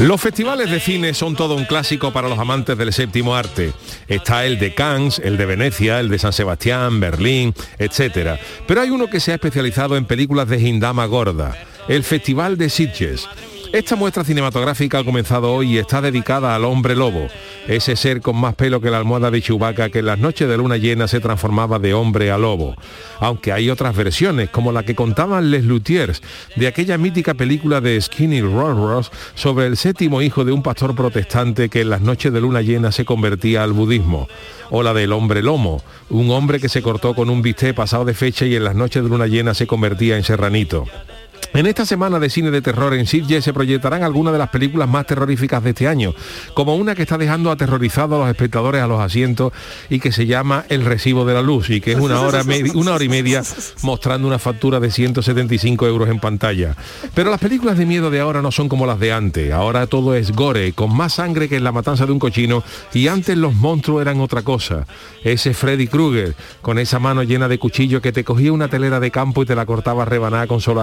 Los festivales de cine son todo un clásico para los amantes del séptimo arte. Está el de Cannes, el de Venecia, el de San Sebastián, Berlín, etc. Pero hay uno que se ha especializado en películas de Hindama Gorda, el Festival de Sitges. Esta muestra cinematográfica ha comenzado hoy y está dedicada al hombre lobo, ese ser con más pelo que la almohada de Chewbacca que en las noches de luna llena se transformaba de hombre a lobo. Aunque hay otras versiones, como la que contaban Les Luthiers, de aquella mítica película de Skinny Ross sobre el séptimo hijo de un pastor protestante que en las noches de luna llena se convertía al budismo. O la del hombre lomo, un hombre que se cortó con un bistec pasado de fecha y en las noches de luna llena se convertía en serranito. En esta semana de cine de terror en Sitges se proyectarán algunas de las películas más terroríficas de este año, como una que está dejando aterrorizados a los espectadores a los asientos y que se llama El recibo de la luz y que es una hora, una hora y media mostrando una factura de 175 euros en pantalla. Pero las películas de miedo de ahora no son como las de antes, ahora todo es gore, con más sangre que en la matanza de un cochino y antes los monstruos eran otra cosa. Ese Freddy Krueger, con esa mano llena de cuchillo que te cogía una telera de campo y te la cortaba rebanada con solo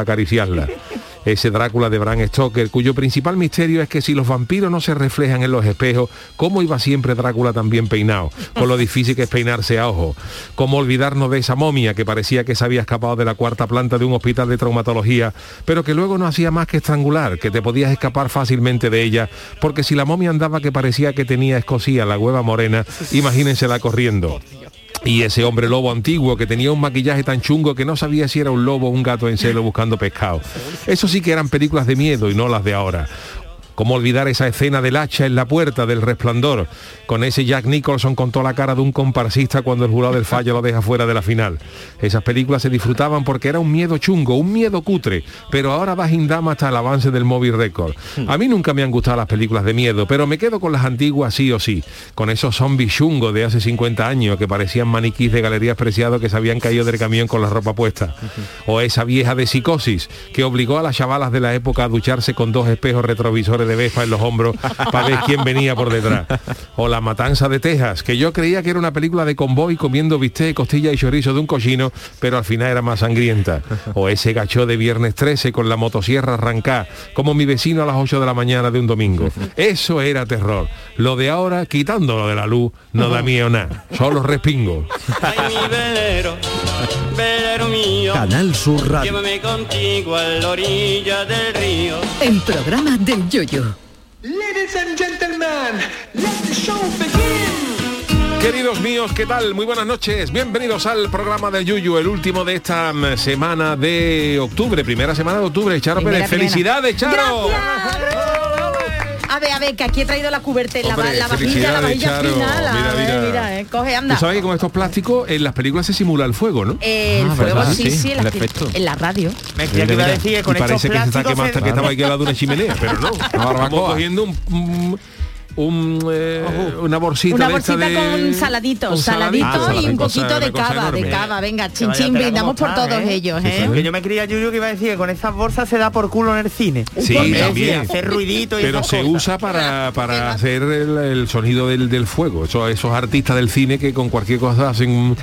ese Drácula de Bram Stoker, cuyo principal misterio es que si los vampiros no se reflejan en los espejos, ¿cómo iba siempre Drácula tan bien peinado? Con lo difícil que es peinarse a ojo. ¿Cómo olvidarnos de esa momia que parecía que se había escapado de la cuarta planta de un hospital de traumatología, pero que luego no hacía más que estrangular, que te podías escapar fácilmente de ella, porque si la momia andaba que parecía que tenía escocía la hueva morena, imagínensela corriendo. Y ese hombre lobo antiguo que tenía un maquillaje tan chungo que no sabía si era un lobo o un gato en celo buscando pescado. Eso sí que eran películas de miedo y no las de ahora. ¿Cómo olvidar esa escena del hacha en la puerta del resplandor? Con ese Jack Nicholson con toda la cara de un comparsista cuando el jurado del fallo lo deja fuera de la final. Esas películas se disfrutaban porque era un miedo chungo, un miedo cutre, pero ahora va Hindama hasta el avance del móvil récord. A mí nunca me han gustado las películas de miedo, pero me quedo con las antiguas sí o sí, con esos zombies chungos de hace 50 años que parecían maniquís de galerías preciados que se habían caído del camión con la ropa puesta. O esa vieja de psicosis que obligó a las chavalas de la época a ducharse con dos espejos retrovisores de Vespa en los hombros para ver quién venía por detrás. O La Matanza de Texas, que yo creía que era una película de convoy comiendo bistec, costilla y chorizo de un cochino, pero al final era más sangrienta. O ese gacho de viernes 13 con la motosierra arrancada, como mi vecino a las 8 de la mañana de un domingo. Eso era terror. Lo de ahora, quitándolo de la luz, no da miedo nada. Solo respingo. Ay, mi velero, velero mío, Canal Sur Radio. llévame contigo a la orilla del río. El programa del Yoyo. Ladies and gentlemen, let the show begin. Queridos míos, ¿qué tal? Muy buenas noches. Bienvenidos al programa de Yuyu, el último de esta mm, semana de octubre, primera semana de octubre. Charo Primera, Pérez, primera. felicidades, Charo. A ver, a ver, que aquí he traído la cuberte, la, la vajilla, la vajilla Charo. fina, la, Mira, a ver, mira. mira, eh, coge, anda. Tú sabes que con estos plásticos en las películas se simula el fuego, ¿no? El Ah, fuego, ¿verdad? sí, Sí, sí, en, el la, efecto. en la radio. Me que iba a decir que con y parece estos que se está plásticos quemando hasta que estaba aquí al lado de una chimenea, pero no. Estamos cogiendo un, un- eh, una bolsita Una de esta bolsita de- con saladitos, con saladitos saladito, y un cosa- poquito de cava, de cava. Venga, Que chin vaya chin, tela brindamos por todos ¿eh? ellos, Sí, ¿eh? sí. Que yo me creía Yuyu que iba a decir que con esas bolsas se da por culo en el cine. Sí, también. hacer ruidito y pero se cosas. usa para, para hacer el, el sonido del, del fuego. Eso- esos artistas del cine que con cualquier cosa hacen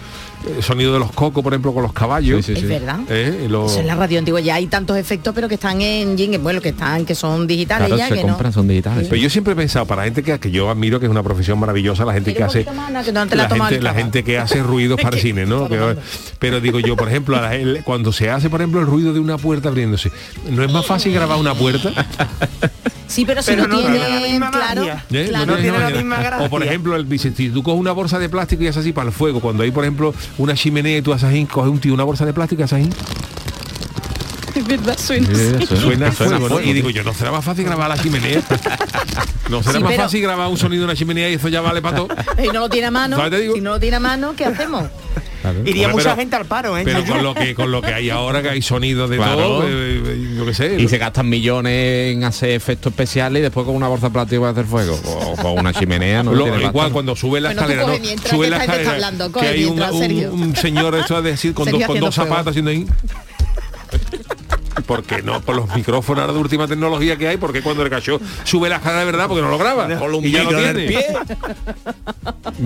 eh, sonido de los cocos, por ejemplo, con los caballos. Sí, sí, Es sí. verdad. Eh, Eso la radio antigua ya hay tantos efectos, pero que están en jingle, bueno, que están, que son digitales Claro, ya, se que compran, no. son digitales. Pero yo siempre he pensado, para gente que, que yo admiro, que es una profesión maravillosa, la gente que hace más, que no la gente, el la gente que hace ruidos para el cine, ¿no? Que- pero digo yo, por ejemplo, a la- el- cuando se hace, por ejemplo, el ruido de una puerta abriéndose, ¿no es más fácil grabar una puerta? Sí, pero si Pero no, no tiene la tienen, misma claro. ¿Eh? claro. No tiene la manera. misma gracia. O por ejemplo, el, dice, si tú coges una bolsa de plástico y haces así para el fuego, cuando hay, por ejemplo, una chimenea y tú haces así, coges un tío una bolsa de plástico y haces así, Es verdad, suena Sí, suena Y digo yo, ¿no será más fácil grabar la chimenea? ¿No será Sí, más pero- fácil grabar un sonido de una chimenea y eso ya vale para todo? Si no lo tiene a mano, si no lo tiene a mano, ¿qué hacemos? Iría Hombre, mucha pero- gente al paro, ¿eh? Pero con lo que con lo que hay ahora, que hay sonidos de Claro. todo, eh, eh, yo qué sé. Y se gastan millones en hacer efectos especiales y después con una bolsa de plástico para hacer fuego. O con una chimenea, no Lo- igual pasta. cuando sube la escalera, ¿no? sube la escalera, hablando, que hay un, mientras, un- un señor esto de decir con, dos, con dos fuego. zapatos haciendo ahí. Porque no, por los micrófonos ahora de última tecnología que hay, porque cuando el cachó sube la escalera de verdad porque no lo graba. Un y ya lo tiene. pie.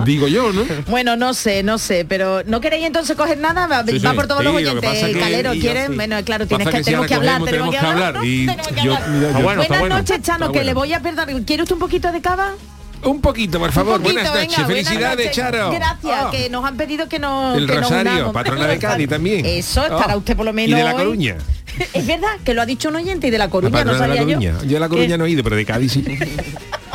Digo yo, ¿no? Bueno, no sé, no sé, pero ¿no queréis entonces coger nada? Va, Sí, va sí. por todos Sí, los lo que oyentes. pasa que- Calero, y yo ¿quieren? sí. Bueno, claro, tienes que, que si tenemos que ahora hablar, tenemos que hablar. y ¿no? Tenemos que yo- hablar. mira, yo- está Buenas bueno. noches, Chano, que bueno. le voy a perder. ¿Quiere usted un poquito de cava? Un poquito, por favor. Un poquito, buenas noches. venga, buenas Felicidades, noches. Charo. Gracias, Ah. que nos han pedido que nos El que nos Rosario, unamos. patrona de Cádiz también. Eso, estará Ah. usted por lo menos Y de La hoy. Es verdad, que lo ha dicho un oyente y de La La Coruña, no sabía La Coruña. yo. Yo de La Coruña Que- no he ido, pero de Cádiz sí.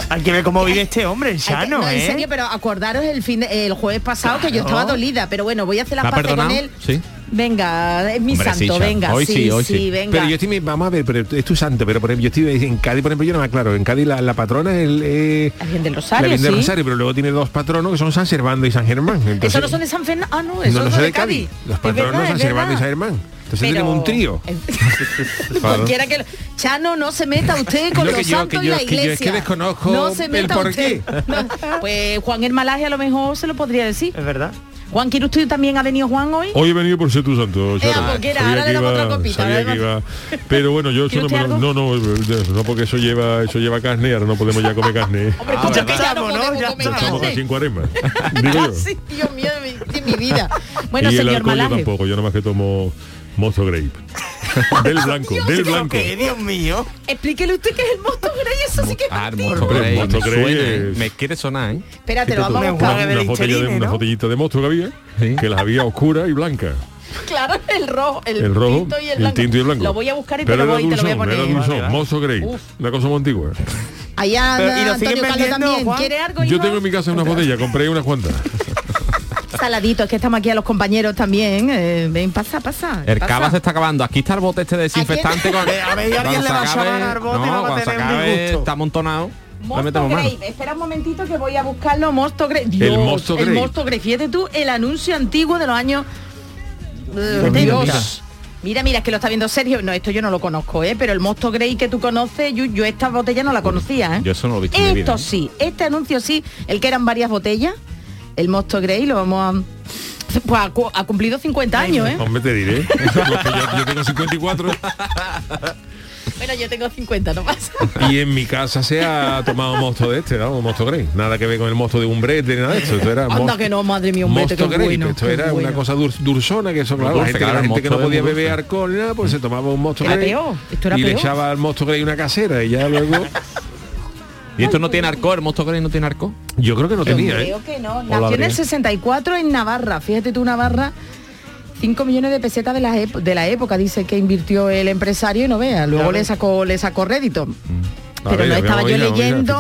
Hay que ver cómo vive este hombre, Chano, no, en ¿eh? serio, pero acordaros el fin de- el jueves pasado que yo estaba dolida, pero bueno, voy a hacer ¿La paces con él. Sí. Venga, es mi Hombre, santo, venga, Hoy sí, sí, hoy sí. venga. Pero yo estoy, vamos a ver, pero es tu santo, pero por ejemplo, yo estoy en Cádiz, por ejemplo, yo no me aclaro. En Cádiz la, la patrona es el, eh, La Virgen del la Rosario, Virgen del sí. Rosario, pero luego tiene dos patronos que son San Servando y San Germán. Entonces, Eso no son de San Fernando. Ah, no, eso no, no son de Cádiz. Cádiz. Los patronos verdad, San Servando y. San Germán. Entonces Pero- tenemos un trío. Cualquiera que lo- Chano no se meta usted con Lo los yo- santos y yo- la que yo es que iglesia. desconozco no se el meta porqué. usted. No, Pues Juan el Malaje a lo mejor se lo podría decir. Es verdad. Juan, ¿quiere usted también ha venido Juan hoy? Hoy he venido por ser tu santo, Eh, Charo. porque era, Sabía ahora que le damos iba- otra copita, sabía ahora que le iba- Pero bueno, yo eso ¿Quiere no, me lo- no, no, no, porque eso lleva, eso lleva carne y ahora no podemos ya comer carne. Hombre, Ah, escucha ¿verdad? que ya no Estamos, ¿no? podemos Ya comer estamos casi en cuaresma. Digo yo. Casi, Dios mío de mi, de mi vida. Bueno, y el señor alcohol yo Malaje. tampoco, yo nomás que tomo mozo grape. del blanco, del blanco. ¿Qué, Dios mío? Explíquele usted qué es el Mosto Grey, eso sí que es Ah, el. Mosto Hombre, el Grey, me Grey suena, ¿eh? es- Me quiere sonar, ¿eh? Espérate, lo vamos a buscar. Una, botella de, Listerine, una ¿no? botellita de mosto que había, Sí. que las había oscuras y blancas. Claro, el rojo, el, El rojo, tinto y el el blanco. tinto y el blanco. Lo voy a buscar y te Pero lo, era voy, te lo voy a dulzón, era poner. dulzón, Vale, vale. mozo Grey, Uf. una cosa muy antigua. Allá Pero, ¿y lo Antonio Carlos también. Juan? ¿Quiere algo? Yo tengo en mi casa una botella, compré unas cuantas. Saladito, es que estamos aquí a los compañeros también. eh, ven, pasa, pasa. El pasa. cava se está acabando. Aquí está el bote este desinfectante con. A ver, alguien le va a acabe- al bote y no, a tener acabe, está amontonado. Mosto. Grey. Espera un momentito que voy a buscarlo. Mosto Grey. Dios, Mosto El Grey. Mosto Grey. Fíjate tú, el anuncio antiguo de los años... eh, mira, Dios. mira. Es que lo está viendo Sergio. No, esto yo no lo conozco, ¿eh? Pero el Mosto Grey que tú conoces, yo, yo esta botella no la conocía, ¿eh? Yo eso no lo he visto en mi vida. Esto sí, este anuncio sí, el que eran varias botellas, el Mosto Grey, lo vamos a... Pues ha, cu- ha cumplido 50 años, ¿eh? Hombre, te diré. Yo, yo tengo 54 Bueno, yo tengo 50, no pasa. y en mi casa se ha tomado mosto de este, ¿no? Mosto Grey. Nada que ver con el mosto de un brete ni nada de esto. Esto era Anda que no, madre mía, un Mosto Grey. bueno, esto era bueno. una cosa dul- dulzona que eso, claro, la dulce, gente, que- claro, la gente que no podía beber alcohol ni nada, pues se tomaba un mosto Era Grey peor, esto era y le peor. echaba al mosto Grey una casera y ya luego Y esto no tiene arco, el Mosto Grey no tiene arco. yo creo que no Yo tenía, ¿eh? creo que no. Nació en el abrí. 64 en Navarra. Fíjate tú, Navarra. 5 millones de pesetas de la, de la época, dice que invirtió el empresario y no vea. Luego le sacó, le sacó rédito. A Pero ver, no estaba yo leyendo.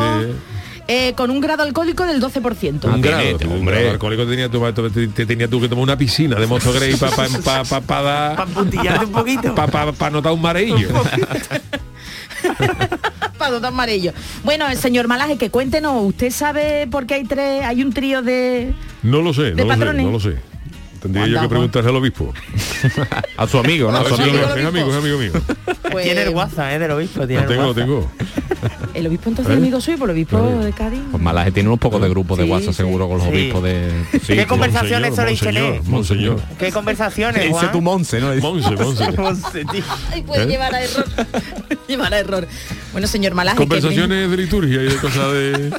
eh, con un grado alcohólico del 12%. Un grado, un hombre. grado alcohólico tenía tú, te, te tenía tú que tomar una piscina de Mosto Grey para pa, pa, pa, pa dar- Para un poquito. pa, pa, pa notar un mareillo. Para dos amarillo. Bueno, el señor Malaje, que cuéntenos, ¿usted sabe por qué hay tres, hay un trío de. No lo sé, ¿De no lo sé, patrones? no lo sé. Tendría yo que preguntarle al obispo. A su amigo, ¿no? A su amigo. es amigo, es amigo mío. pues, Tiene el WhatsApp, ¿eh? Del obispo. Tiene Lo el tengo, tengo. El obispo entonces ¿Eh? amigo suyo, por el obispo Claro. de Cádiz. Pues Malaje tiene unos pocos de grupos de Sí, WhatsApp sí. seguro con los Sí. obispos de... Sí, ¿Qué conversaciones tener? Monseñor, Monseñor. ¿Qué conversaciones, Juan? tu Monse, ¿no? Monse, Monse. Monse, tío. Ay, puede ¿Eh? llevar a error. llevar a error. Bueno, señor Malaje. Conversaciones de liturgia y de cosas de...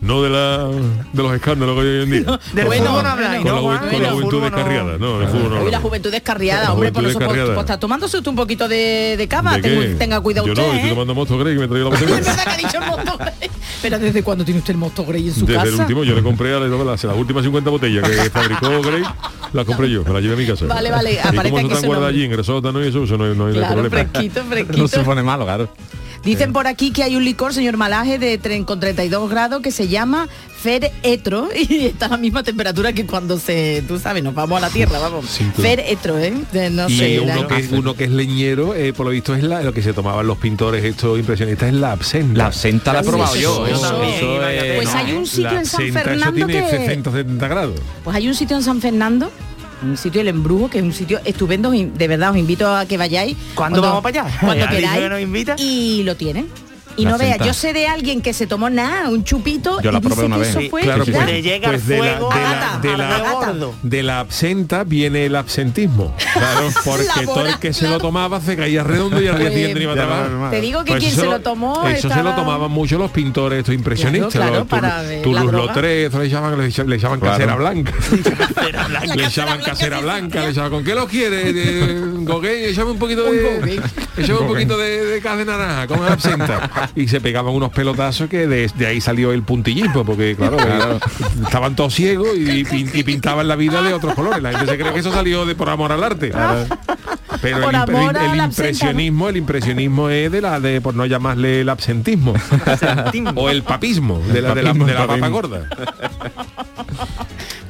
No de la de los escándalos que hay hoy en día. Del Bueno, fútbol no habláis, con, ¿no, la, Juan? juven- con la Del juventud no- descarriada. No, el fútbol no Hoy la juventud descarriada, La hombre, por eso pues, está tomándose usted un poquito de, de cava. ¿De Tenga, cuidado Yo usted. no, estoy tomando Mosto Grey que me traía la Es botella. verdad que ha dicho el Mosto Grey. Pero ¿desde cuándo tiene usted el Mosto Grey en su Desde casa? el último, yo le compré a la- las, las últimas 50 botellas que fabricó Grey, las compré yo, me las llevé a mi casa. Vale, vale, aparece eso nombre. allí ¿no? Y eso, eso no, hay- no hay Claro, problema. fresquito, No se pone malo, claro. Dicen por aquí que hay un licor, señor Malaje, de tren con 32 grados que se llama Fer Etro y está a la misma temperatura que cuando se, tú sabes, nos vamos a la tierra, vamos. Fer Etro, ¿eh? De- no y sé. uno la- que, uno que es leñero, eh, por lo visto es la, lo que se tomaban los pintores estos impresionistas es la absenta. La absenta la he probado sí, yo. sí. es- Pues hay un sitio en San Fernando tiene que... 60 70 grados. Pues hay un sitio en San Fernando, un sitio del embrujo, que es un sitio estupendo, de verdad os invito a que vayáis. ¿Cuándo vamos para allá? Cuando queráis. que nos invita. Y lo tienen. Y no veas, yo sé de alguien que se tomó nada, un chupito, Yo la y dice probé una que vez. eso Sí, fue claro, pues- Le llega pues de la- fuego de la- Agata, de la-. De la absenta viene el absentismo. Claro, porque La todo el que se claro. lo tomaba se caía redondo y al día Pues, siguiente iba a trabajar. Te digo que Pues quien eso se lo tomó Eso se lo estaba- tomaban mucho los pintores, estos impresionistas. Claro, claro, Toulouse. Lautrec, le echaban, le Claro. casera blanca. le blanca casera blanca, le echaban, ¿con qué lo quiere? Eh, Gauguin, échame un poquito de. échame un poquito de, de de naranja, con absenta. Y se pegaban unos pelotazos que de, de ahí salió el puntillismo, porque claro, estaban todos ciegos y, pin- y pintaban la vida de otros colores. La gente se cree que eso salió de por amor al arte. Pero el, impresionismo, el impresionismo es de la de, por no llamarle el absentismo. o el papismo, de la, de la, de la papa gorda.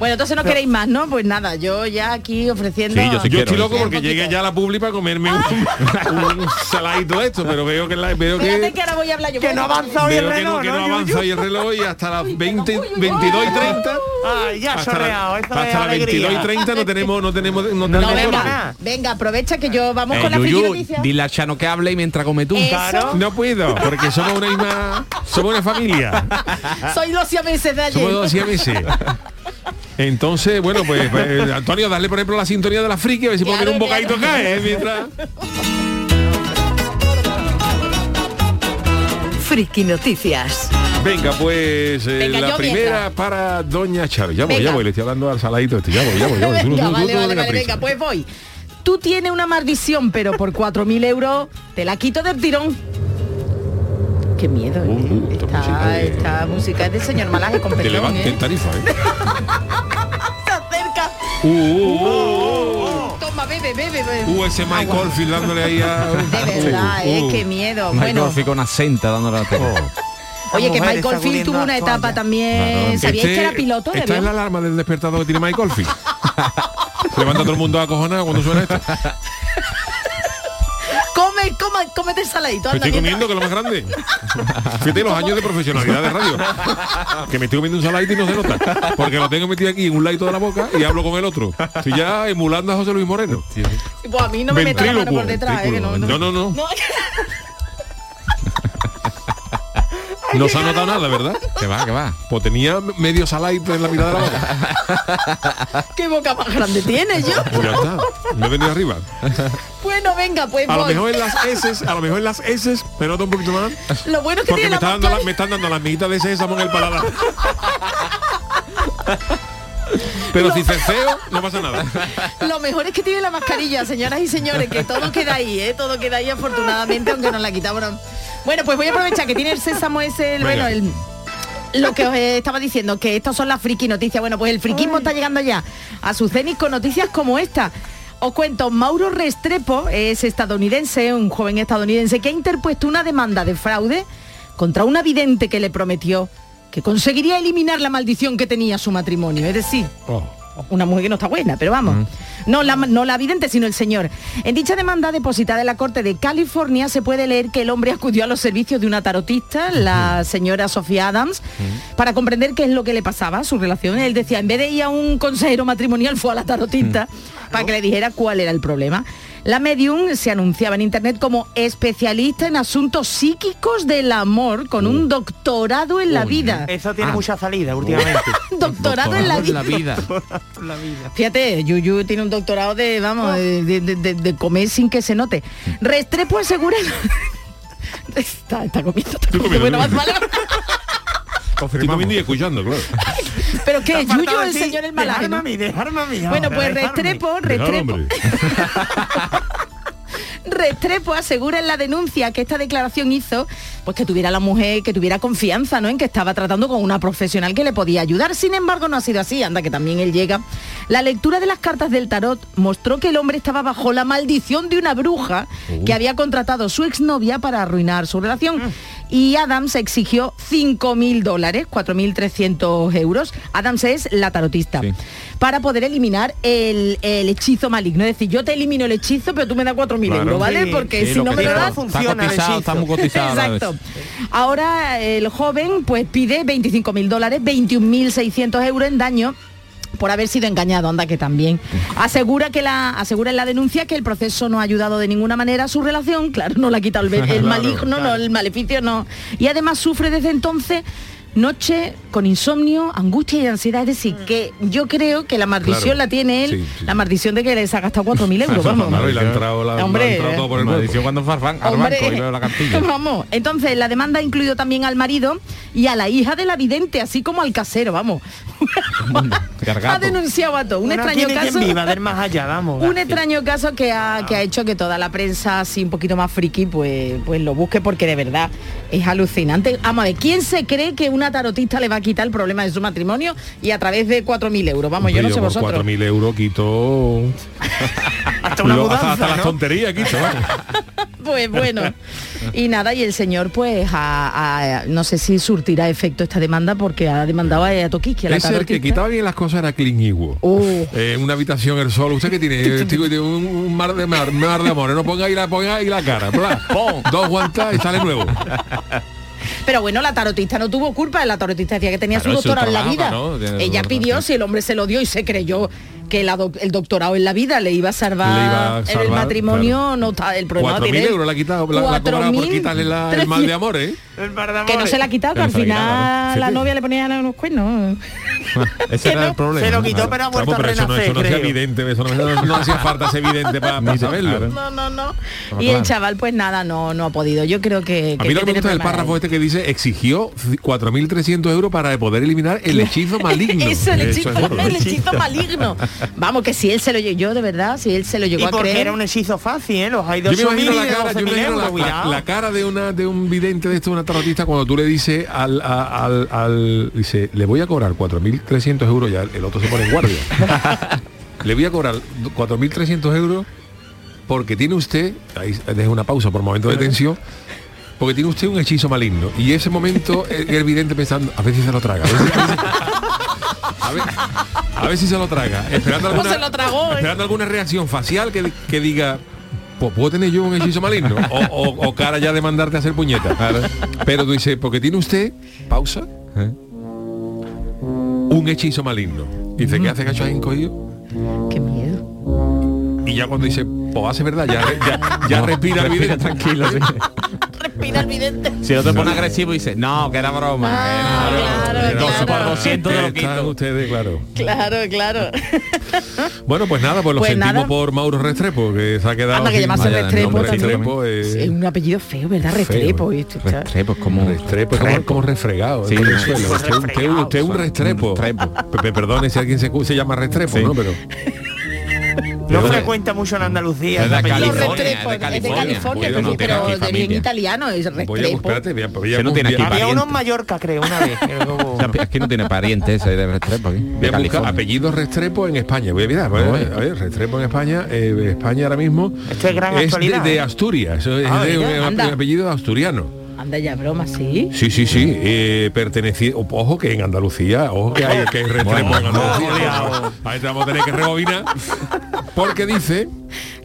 Bueno, entonces no queréis más, ¿no? Pues nada, yo ya aquí ofreciendo... Sí, yo sí Yo quiero, estoy loco porque poquito. llegue ya la publi para comerme un, un saladito de esto, pero veo que la, veo que, que ahora voy a hablar yo. Que no avanza hoy el veo que reloj, no, que no avanza hoy el reloj y hasta las 20, 22 y 30 Ay, ya hasta, chorreado, la- eso es hasta las 22 y alegría. 30 no tenemos no tenemos no No, tenemos venga, venga, aprovecha que yo vamos Eh, con la Yuyu, noticia. dile a Chano que hable y mientras come tú. Claro. no puedo porque somos una misma somos una familia Soy los siameses de ayer. somos siameses entonces bueno pues, pues, Antonio dale por ejemplo la sintonía de la friki a ver si puedo tener un bocadito claro. cae ¿eh? mientras Friki Noticias. Venga, pues eh, Venga, la primera mientras. para Doña Charo. Ya voy, Venga. ya voy, le estoy hablando al saladito este. Ya voy, ya voy, ya voy. Venga, tú- tú- vale, tú vale, vale, venga, pues voy. Tú tienes una maldición, pero por 4.000 euros te la quito del tirón. Qué miedo, ¿eh? Uh, uh, esta esta, música de- esta música es del señor Malaje con Te levanten ¿eh? tarifa, ¿eh? Acerca. Uh, uh, uh, Toma, bebe, bebe, bebe. uh, uh, ese Mike Oldfield dándole ahí a... De verdad, Uh, es uh. que miedo. Michael Bueno, Fico con acenta dándole la tele. oye, que Michael está Field tuvo una etapa también. Claro. ¿Sabíais Este- que era piloto de Esta es la alarma del despertador que tiene Mike Oldfield. Levanta todo el mundo acojonado cuando suena esto. Come, come, cómete el saladito. Me estoy comiendo, que es lo más grande. Fíjate los años de profesionalidad de radio. Que me estoy comiendo un saladito y no se nota. Porque lo tengo metido aquí en un ladito de la boca y hablo con el otro. Estoy ya emulando a José Luis Moreno. Pues a mí no me meta la mano por detrás, ¿eh? No, no, no. No se ha notado nada, ¿verdad? Que va, que va. Pues tenía medio saladito en la mitad de la boca. ¿Qué boca más grande tiene yo? Pues ya está. Me he venido arriba. Bueno, venga, pues A lo mejor en las S, a lo mejor en las S me nota un poquito más. Lo bueno es que Porque tiene me, la está dando la- me están dando las miguitas de sésamo en el paladar. Pero si ceceo, no pasa nada. Lo mejor es que tiene la mascarilla, señoras y señores, que todo queda ahí, ¿eh? Todo queda ahí afortunadamente, aunque nos la quitamos. Bueno, pues voy a aprovechar que tiene el sésamo ese, el, bueno, el lo que os eh, estaba diciendo, que estas son las friki noticias. Bueno, pues el friquismo está llegando ya a su cenit con noticias como esta. Os cuento, Mauro Restrepo es estadounidense, un joven estadounidense que ha interpuesto una demanda de fraude contra una vidente que le prometió que conseguiría eliminar la maldición que tenía su matrimonio. Es decir, Oh. Una mujer que no está buena, pero vamos. No, la, no la vidente, sino el señor. En dicha demanda depositada en la Corte de California se puede leer que el hombre acudió a los servicios de una tarotista, la señora Sofía Adams, para comprender qué es lo que le pasaba a su relación. Él decía, en vez de ir a un consejero matrimonial, fue a la tarotista para que le dijera cuál era el problema. La medium se anunciaba en internet como especialista en asuntos psíquicos del amor, con un doctorado en la vida. Eso tiene Ah. mucha salida últimamente. Doctorado en la vida. La vida. Fíjate, Yuyu tiene un doctorado de, vamos, de, de- de- de comer sin que se note. Restrepo asegura... está, está comiendo, está Estoy comiendo. Bueno, comiendo, y escuchando, claro. Pero qué, Faltaba el señor el malaje, Dejarme a ¿no? mí, dejarme a mí. Bueno, pues dejarme. Restrepo, Restrepo. Restrepo asegura en la denuncia que esta declaración hizo pues que tuviera la mujer, que tuviera confianza, ¿no? En que estaba tratando con una profesional que le podía ayudar. Sin embargo, no ha sido así, anda que también él llega. La lectura de las cartas del tarot mostró que el hombre estaba bajo la maldición de una bruja que había contratado su exnovia para arruinar su relación. Y Adams exigió 5.000 dólares, 4.300 euros. Adams es la tarotista. Sí. Para poder eliminar el, el hechizo maligno. Es decir, yo te elimino el hechizo, pero tú me das 4.000 Claro. euros, ¿vale? Sí, Porque Sí, si no me lo das, funciona está el cotizado, hechizo. está muy cotizado. la Exacto. Ahora el joven pues pide 25 mil dólares, 21.600 euros en daño por haber sido engañado, anda que también. Asegura que la asegura en la denuncia que el proceso no ha ayudado de ninguna manera a su relación, claro, no le ha quitado el, maligno, no, el maleficio no. Y además sufre desde entonces noche con insomnio, angustia y ansiedad, es decir, que yo creo que la maldición Claro. la tiene él, Sí, sí. la maldición de que les ha gastado 4.000 euros, vamos. Claro, y le ha entrado, la, le ha Hombre, entrado todo por el Maldición cuerpo. cuando farfán al Hombre, banco y veo la cartilla. Vamos, entonces la demanda ha incluido también al marido y a la hija de la vidente, así como al casero, vamos. ha denunciado a todo. Un Bueno, extraño caso. viva del más allá, vamos. Un extraño caso que ha, que ha hecho que toda la prensa así un poquito más friki pues, pues lo busque porque de verdad es alucinante. Vamos a ver, ¿quién se cree que una tarotista le va a quitar el problema de su matrimonio y a través de 4.000 euros? Vamos, yo no sé por vosotros. 4.000 euros quito... Hasta una lo- mudanza, hasta las ¿no? tonterías quito, vamos. Pues bueno. Y nada, y el señor pues a- a- no sé si surtirá efecto esta demanda porque ha demandado a Toquique, a la El que quitaba bien las cosas era Clint Eastwood. Oh. Eh, una habitación el solo. ¿Usted qué tiene? Tiene tiene un, un mar de mar, mar de amores. No ponga ahí la, ponga ahí la cara. bla. Dos guantas y sale nuevo. Pero bueno, la tarotista no tuvo culpa, la tarotista decía que tenía Claro, su doctorado en la vida. Ella pidió, sí. si el hombre se lo dio y se creyó que la doc- el doctorado en la vida le iba a salvar, iba a el matrimonio, claro. no está el problema. lo 4.000 tiene él. euros la ha quitado. La, la por 4.000, quitarle la- el mal de amores. ¿eh? De Que no se la ha quitado, que Que al la final quitado, ¿no? la Sí, novia le ponía unos cuernos. Ese Que era no, el problema. Se lo quitó, Claro. pero ha vuelto Vamos, a pero eso no, renacer, eso no es evidente, eso no, no- no hacía falta ser evidente para, saberlo. Claro. No, no, no. Y el claro. chaval, pues nada, no, no ha podido. Yo creo que. A mí lo que me gusta es el párrafo este que dice exigió 4.300 euros para poder eliminar el hechizo maligno. Eso, el Eso hechizo, es gordo. el hechizo maligno. Vamos, que si él se lo llegó, yo de verdad, si él se lo llegó Y a porque creer. era un hechizo fácil, ¿eh? Los hay Yo me 8.000 imagino la de cara, yo me 12.000 imagino la, euros, la- cara de una de un vidente de esto, una tarotista, cuando tú le dices al, a- al, al- dice, le voy a cobrar 4.300 euros, ya el otro se pone en guardia. le voy a cobrar 4.300 euros porque tiene usted, ahí deje una pausa por momento de tensión, porque tiene usted un hechizo maligno. Y ese momento el, el vidente pensando, a ver si se lo traga. A ver si, a ver- a ver si se lo traga. Esperando No alguna, se lo tragó, ¿eh? esperando alguna reacción facial que, que diga, pues puedo tener yo un hechizo maligno. O, o- o cara ya de mandarte a hacer puñetas. Pero tú dices, porque tiene usted, pausa, ¿Eh? Un hechizo maligno. Dice, ¿qué hace cacho ahí encogido? Qué miedo. Y ya cuando dice, pues hace verdad, ya, ya, ya respira el tranquilo. Vidente. Si no te pone agresivo y dice, no, que era broma. Ah, que claro, Dos claro. por 200 te lo Están quito. ustedes, claro. Claro, claro. Bueno, pues nada, pues lo Pues sentimos nada. por Mauro Restrepo, que se ha quedado Anda, que sin- llamarse Vaya, el Restrepo nombre también. Restrepo, eh, Sí, Es un apellido feo, ¿verdad? Restrepo. ¿eh? esto Restrepo es como... Restrepo, es como, como refregado Sí, en el suelo. Usted, usted- refregado. usted es un Restrepo. Perdone si alguien se, se llama Restrepo. ¿no? Pero No Pero- frecuenta mucho en Andalucía. Es de apellido. California, es pero, aquí de bien italiano es a Restrepo. Que no tiene aquí Había uno en Mallorca, creo, una vez. que sea, aquí no tiene pariente ese de Restrepo aquí. voy De a buscar California. apellidos Restrepo en España. Voy a mirar, ver, Restrepo en España, eh, España ahora mismo Esto es gran de, actualidad, de ¿eh? Asturias, es Ah, de apellido asturiano. Anda ya, broma, sí. Sí, sí, sí, eh, pertenecido, ojo que en Andalucía, ojo que hay que Restrepo en Bueno, Andalucía. Ahí te vamos a tener que rebobinar, porque dice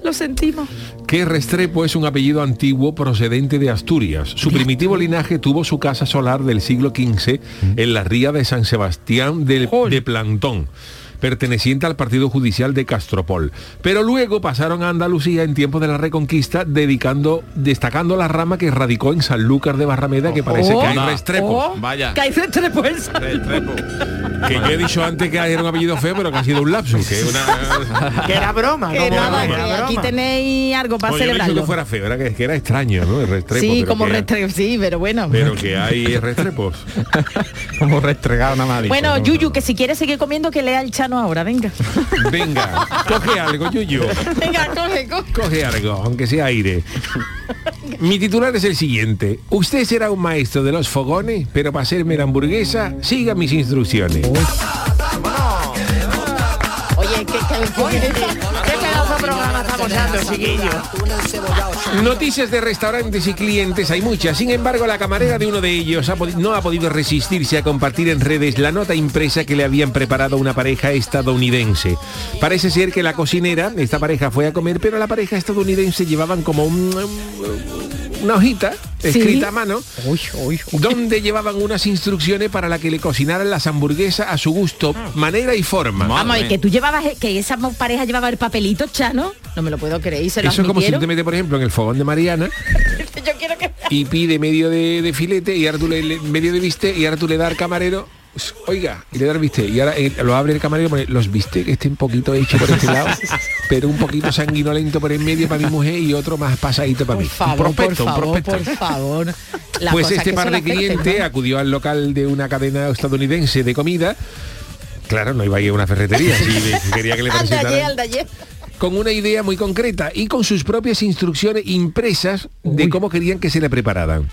Lo sentimos. que Restrepo es un apellido antiguo procedente de Asturias. Su primitivo linaje tuvo su casa solar del siglo XV en la ría de San Sebastián del- de Plantón perteneciente al partido judicial de Castropol. Pero luego pasaron a Andalucía en tiempos de la Reconquista, dedicando, destacando la rama que radicó en Sanlúcar de Barrameda, que parece que hay Anda. Restrepo. Oh, Vaya. Que hay Restrepo en Restrepo. Que yo he dicho antes que era un apellido feo, pero que ha sido un lapsus, que una... Que era broma. Que nada, que aquí tenéis algo para No, celebrarlo. que fuera feo, era que, que era extraño, ¿no? El Restrepo. sí, como Restrepo, sí, pero bueno. Pero que hay Restrepos. Como restregado una maldita. Bueno, Yuyu, que si quieres seguir comiendo, que lea el chat Chano ahora, venga. Venga, coge algo, Yuyu. Venga, coge, coge. Coge algo, aunque sea aire. Mi titular es el siguiente. Usted será un maestro de los fogones, pero para hacerme la hamburguesa, siga mis instrucciones. Oye, ¿qué, qué, qué, ¿Qué pedazo de programa estamos dando, chiquillo? Noticias de restaurantes y clientes hay muchas. Sin embargo, la camarera de uno de ellos ha no ha podido resistirse a compartir en redes la nota impresa que le habían preparado una pareja estadounidense. Parece ser que la cocinera, esta pareja fue a comer, pero la pareja estadounidense llevaban como un- una hojita escrita a mano donde llevaban unas instrucciones para la que le cocinaran las hamburguesas a su gusto, manera y forma. Vamos, y que tú llevabas, que esa pareja llevaba el papelito, Chano. No me lo puedo creer. Y se lo Eso es como si tú te metes, por ejemplo, en el fogón de Mariana Yo quiero que... y pide medio de, de filete y ahora tú le, le- medio de bistec y ahora tú le das al camarero oiga y le das el bistec y ahora eh, lo abre el camarero y pone los bistec que estén un poquito hechos por este lado pero un poquito sanguinolento por en medio para mi mujer y otro más pasadito para Por mí favor, un prospecto por un favor, prospecto por favor. La pues este par de clientes ¿no? acudió al local de una cadena estadounidense de comida claro no iba a ir a una ferretería si quería que le presentaran con una idea muy concreta y con sus propias instrucciones impresas de cómo querían que se le prepararan.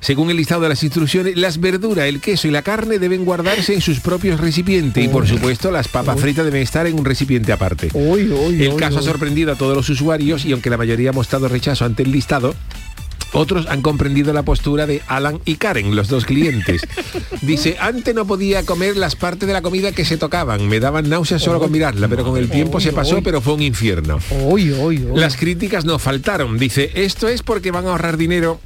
Según el listado de las instrucciones, las verduras, el queso y la carne deben guardarse en sus propios recipientes y por supuesto las papas fritas deben estar en un recipiente aparte. el caso ha sorprendido a todos los usuarios y aunque la mayoría ha mostrado rechazo ante el listado, otros han comprendido la postura de Alan y Karen, los dos clientes. Dice, antes no podía comer las partes de la comida que se tocaban, me daban náuseas solo con mirarla, pero con el tiempo se pasó, pero fue un infierno. Las críticas no faltaron. Dice, esto es porque van a ahorrar dinero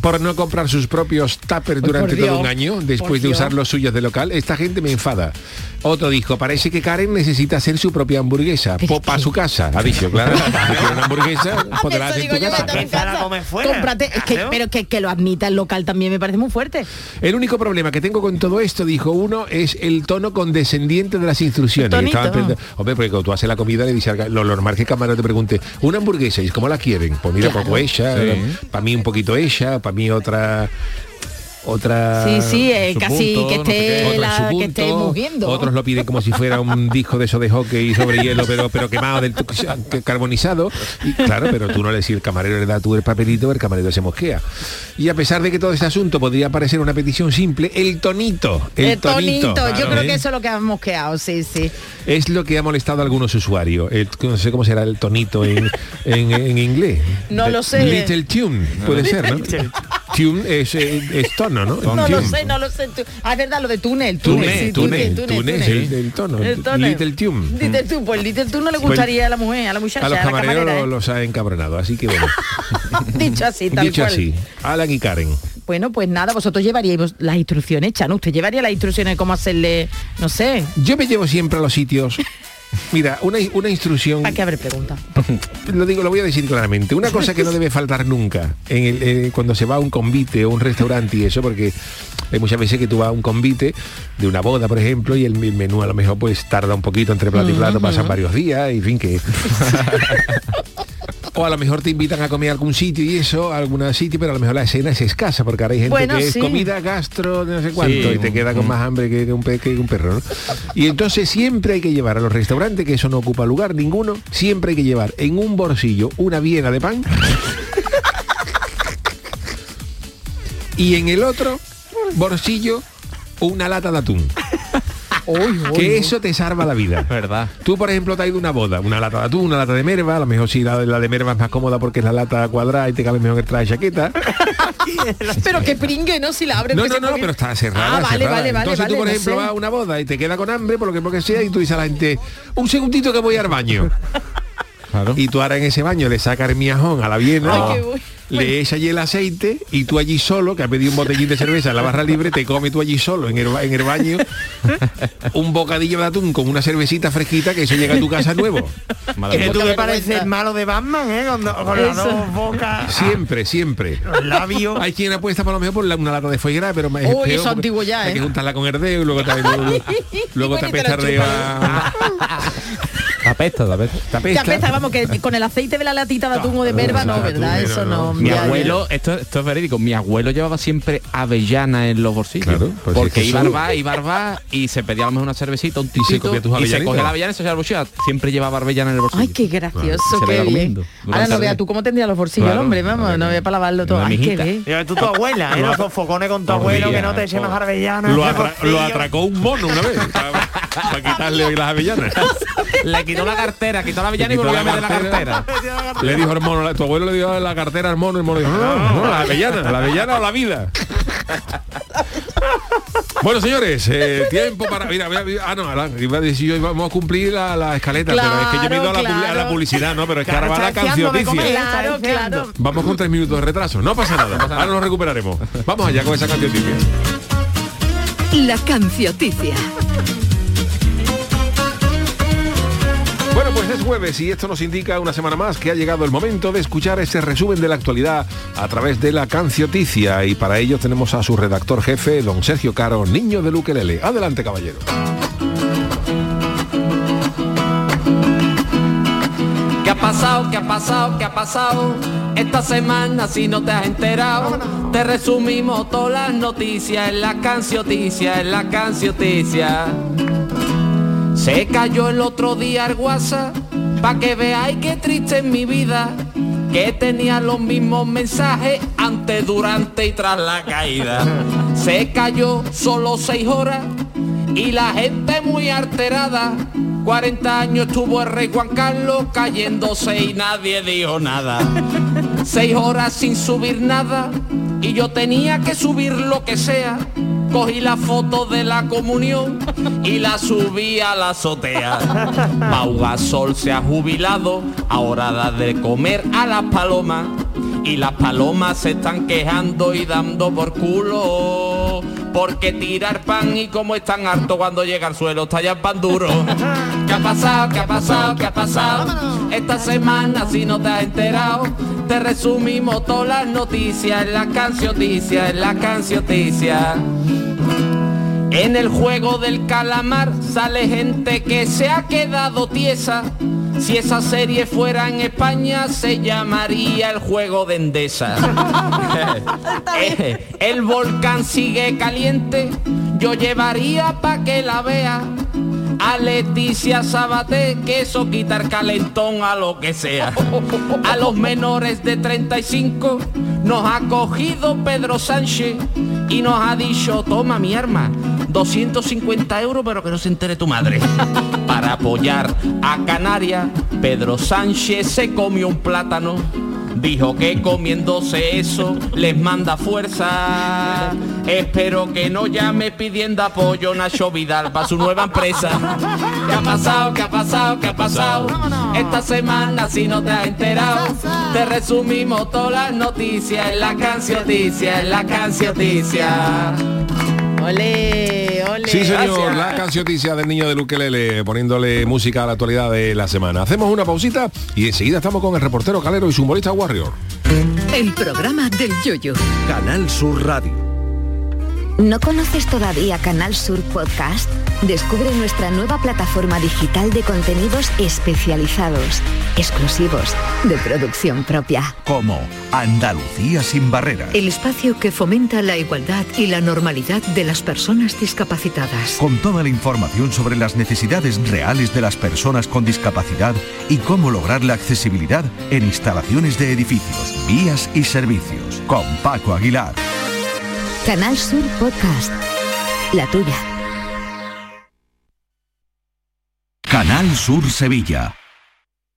por no comprar sus propios tuppers durante Dios, todo un año después de usar los suyos de local. Esta gente me enfada. Otro dijo, parece que Karen necesita hacer su propia hamburguesa para su casa. Ha dicho, claro, si quiere una hamburguesa, podrá hacer tu casa. a Empezar a comer fuera. Cómprate, es que, Claro. pero que, que lo admita el local también me parece muy fuerte. El único problema que tengo con todo esto, dijo uno, es el tono condescendiente de las instrucciones. Estaban Hombre, porque cuando tú haces la comida le dices al- lo normal que el camarero te pregunte, una hamburguesa, ¿y cómo la quieren? Pues mira, Claro. poco ella, para mí un poquito ella, para mí otra otra Sí, sí, eh, casi punto, que no sé esté, la, que moviendo. otros lo piden como si fuera un disco de eso de hockey sobre hielo pero pero quemado del carbonizado y claro pero tú no le decís el camarero le da tú el papelito el camarero se mosquea y a pesar de que todo este asunto podría parecer una petición simple el tonito el, el tonito, yo creo ¿eh? que eso es lo que hemos mosqueado, sí, sí. es lo que ha molestado a algunos usuarios El- no sé cómo será el tonito en, en- en inglés No lo sé. little tune puede ser ¿no? tune es, es- es tono ¿no? No lo sé, no lo sé. Ah, es verdad, lo de túnel. Túnel, túnel, túnel. el, tono. Little Tune. Little Tune, pues Little Tune no le gustaría a la mujer, a la muchacha, A los camareros ¿eh? los ha encabronado, así que bueno. Dicho así, tal Dicho así, Alan y Karen. Bueno, pues nada, vosotros llevaríais las instrucciones, Chano. Usted llevaría las instrucciones de cómo hacerle, no sé, Yo me llevo siempre a los sitios. Mira, una, una instrucción, ¿para qué haber pregunta? lo digo, lo voy a decir claramente, una cosa que no debe faltar nunca en el- eh, cuando se va a un convite o un restaurante y eso, porque hay muchas veces que tú vas a un convite de una boda, por ejemplo, y el, el menú a lo mejor pues tarda un poquito entre plato y plato, pasan varios días, y en fin que... O a lo mejor te invitan a comer a algún sitio y eso, a algún sitio, pero a lo mejor la escena es escasa, porque ahora hay gente Bueno, que es comida gastro, de no sé cuánto, Sí. y te queda con más hambre que, que un, pe- que un perro, ¿no? Y entonces siempre hay que llevar a los restaurantes, que eso no ocupa lugar ninguno, siempre hay que llevar en un bolsillo una viena de pan y en el otro bolsillo una lata de atún. Que eso te salva la vida. verdad Tú, por ejemplo, te has ido a una boda, una lata de atún, una lata de merva, a lo mejor si la, la de merva es más cómoda porque es la lata cuadrada y te cabe mejor que trae chaqueta. Pero que pringue, ¿no? Si la abres. No, no, no, pone- pero está cerrada. Ah, vale, cerrada. vale, vale. Entonces tú, vale, por no ejemplo, sé. vas a una boda y te queda con hambre, por lo que, por lo que sea, y tú dices a la gente, un segundito que voy al baño. claro Y tú ahora en ese baño le sacas el miajón a la viena, Ay, qué bu- le echas allí el aceite y tú allí solo, que has pedido un botellín de cerveza en la barra libre, te comes tú allí solo en el, en el baño un bocadillo de atún con una cervecita fresquita que eso llega a tu casa nuevo. Que tú me pareces el malo de Batman, ¿eh? Con, con las dos bocas, Siempre, siempre. los labios. Hay quien apuesta por lo mejor por la- una lata de foie gras, pero es Uy, peor eso antiguo ya, Hay ¿eh? que juntarla con herdeo y luego te, luego, luego te apesta arriba. Apesta, apesta. Te apesta. apesta, vamos, que con el aceite de la latita de atún o de verba, no, ¿verdad? atún, Eso no. Mi abuelo, esto, esto es verídico, mi abuelo llevaba siempre avellana en los bolsillos. Claro, pues porque es que iba al bar, iba al bar y se pedía a lo mejor una cervecita, un se titito comía tus y se cogía la avellana y se bolsillo. Siempre llevaba avellana en el bolsillo. Ay, qué gracioso, Se le qué bien. Ahora no día. tú cómo tendría los bolsillos Claro. el hombre, vamos, no voy a para lavarlo todo. Ay, qué bien. Tú tu abuela, ¿eh? Los sofocones con tu abuelo, que no te eche más arbellanas. Lo, atracó un mono una vez para, quitarle hoy las avellanas. Le quitó la cartera, quitó la avellana y volvió a meter la cartera. Le dijo al mono, tu abuelo le dio la cartera al mono, el mono dijo, no, no, la avellana, la avellana o la vida. Bueno, señores, eh, tiempo para. Mira, mira, mira, ah, no, a la- iba a decir yo íbamos a cumplir la, la escaleta, pero es que yo me he ido a la, Claro, a la claro. publicidad, ¿no? Pero es que Claro, ahora va la comer. Claro, claro. Vamos con tres minutos de retraso. No pasa nada. Ahora nos recuperaremos. Vamos allá con esa cancioticia. La cancioticia. Pues es jueves y esto nos indica una semana más que ha llegado el momento de escuchar ese resumen de la actualidad a través de la cancioticia y para ello tenemos a su redactor jefe, don Sergio Caro, niño de Luquelele. Adelante, caballero. ¿Qué ha pasado? ¿Qué ha pasado? ¿Qué ha pasado? Esta semana si no te has enterado, te resumimos todas las noticias en la cancioticia, en la cancioticia. Se cayó el otro día el WhatsApp, pa' que veáis qué triste es mi vida, que tenía los mismos mensajes antes, durante y tras la caída. Se cayó solo seis horas y la gente muy alterada. 40 años estuvo el rey Juan Carlos cayéndose y nadie dijo nada. Seis horas sin subir nada y yo tenía que subir lo que sea. Cogí la foto de la comunión y la subí a la azotea. Pau Gasol se ha jubilado, ahora da de comer a las palomas. Y las palomas se están quejando y dando por culo. Porque tirar pan y como están hartos cuando llega al suelo, tallan pan duro. ¿Qué ha pasado? ¿Qué ha pasado? ¿Qué ha pasado? Esta semana si no te has enterado, te resumimos todas las noticias en la cancioticia, en la cancioticia. En el juego del calamar sale gente que se ha quedado tiesa. Si esa serie fuera en España se llamaría el juego de Endesa. Eh, el volcán sigue caliente, yo llevaría pa' que la vea. A Leticia Sabaté, que eso quitar calentón a lo que sea. A los menores de 35 nos ha cogido Pedro Sánchez y nos ha dicho, toma mi arma, 250 euros pero que no se entere tu madre. Para apoyar a Canarias, Pedro Sánchez se comió un plátano. Dijo que comiéndose eso les manda fuerza. Espero que no llame pidiendo apoyo Nacho Vidal para su nueva empresa. ¿Qué ha pasado? ¿Qué ha pasado? ¿Qué ha pasado? Esta semana si no te has enterado, te resumimos todas las noticias en la cancioticia, en la cancioticia. Ole, Sí, señor, Gracias. la cancioticia del niño de Luquelele, poniéndole música a la actualidad de la semana. Hacemos una pausita y enseguida estamos con el reportero Calero y su humorista Warrior. El programa del yoyo. Canal Sur Radio. ¿No conoces todavía Canal Sur Podcast? Descubre nuestra nueva plataforma digital de contenidos especializados, exclusivos, de producción propia. Como Andalucía sin barreras. El espacio que fomenta la igualdad y la normalidad de las personas discapacitadas. Con toda la información sobre las necesidades reales de las personas con discapacidad y cómo lograr la accesibilidad en instalaciones de edificios, vías y servicios. Con Paco Aguilar. Canal Sur Podcast. La tuya. Canal Sur Sevilla.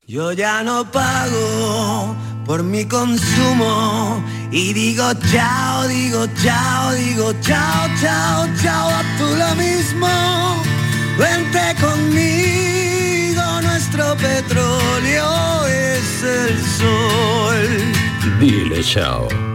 Yo ya no pago por mi consumo y digo chao, digo chao, digo chao, chao, chao, a tú lo mismo. Vente conmigo, nuestro petróleo es el sol. Dile chao.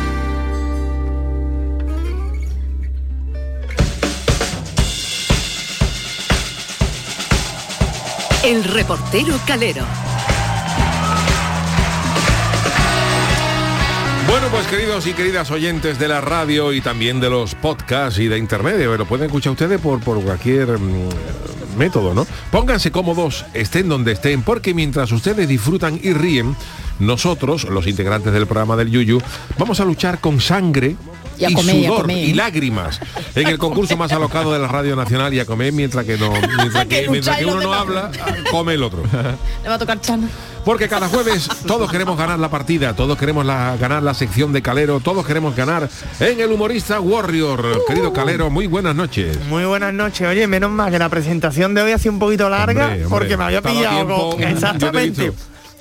El reportero Calero. Bueno, pues queridos y queridas oyentes de la radio y también de los podcasts y de internet, eh, lo pueden escuchar ustedes por, por cualquier mm, método, ¿no? Pónganse cómodos, estén donde estén, porque mientras ustedes disfrutan y ríen, nosotros, los integrantes del programa del Yuyu, vamos a luchar con sangre Y comer, sudor y lágrimas en el concurso más alocado de la Radio Nacional y a comer mientras que no mientras que, Que mientras que lucháis uno no habla come el otro Le va a tocar Chana. porque cada jueves todos queremos ganar la partida, todos queremos la- ganar la sección de Calero, todos queremos ganar en el humorista Warrior. Querido Calero, muy buenas noches. Muy buenas noches. Oye, menos mal que la presentación de hoy ha sido un poquito larga Hombre, hombre, porque me había pillado con- exactamente.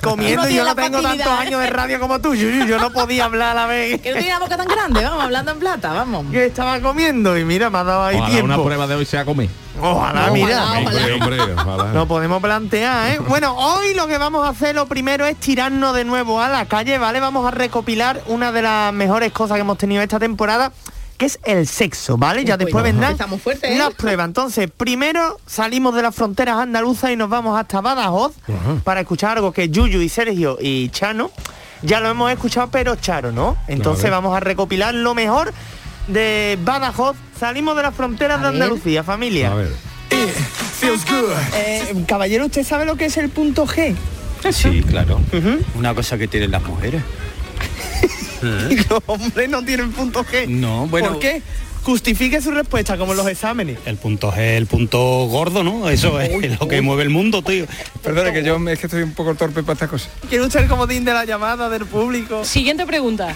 Comiendo No y yo no tengo tantos facilidad, años de radio como tú, Yuyu, yo no podía hablar a la vez. Que no tiene la boca tan grande, vamos, hablando en plata, vamos. Yo estaba comiendo y mira, me ha dado ahí Ojalá tiempo. una prueba de hoy sea comer. Ojalá, mira. Hombre, ojalá. Lo podemos plantear, ¿eh? Bueno, hoy lo que vamos a hacer lo primero es tirarnos de nuevo a la calle, ¿vale? Vamos a recopilar una de las mejores cosas que hemos tenido esta temporada, que es el sexo, ¿vale? Ya después vendrán empezamos fuerte, ¿eh? las pruebas. Entonces, primero salimos de las fronteras andaluzas y nos vamos hasta Badajoz para escuchar algo que Yuyu y Sergio y Chano ya lo hemos escuchado, pero Charo, ¿no? Entonces vamos a recopilar lo mejor de Badajoz. Salimos de las fronteras A de ver. Andalucía, familia. A ver. Eh, caballero, ¿usted sabe lo que es el punto G? Sí, claro. Una cosa que tienen las mujeres. Y los hombres no tienen punto G. No, bueno. ¿Por qué? Justifique su respuesta, como en los exámenes. El punto G es el punto gordo, ¿no? Eso es lo que mueve el mundo, tío. Perdona, que yo es que estoy un poco torpe para estas cosas. ¿Quiere usted el comodín de la llamada del público? Siguiente pregunta.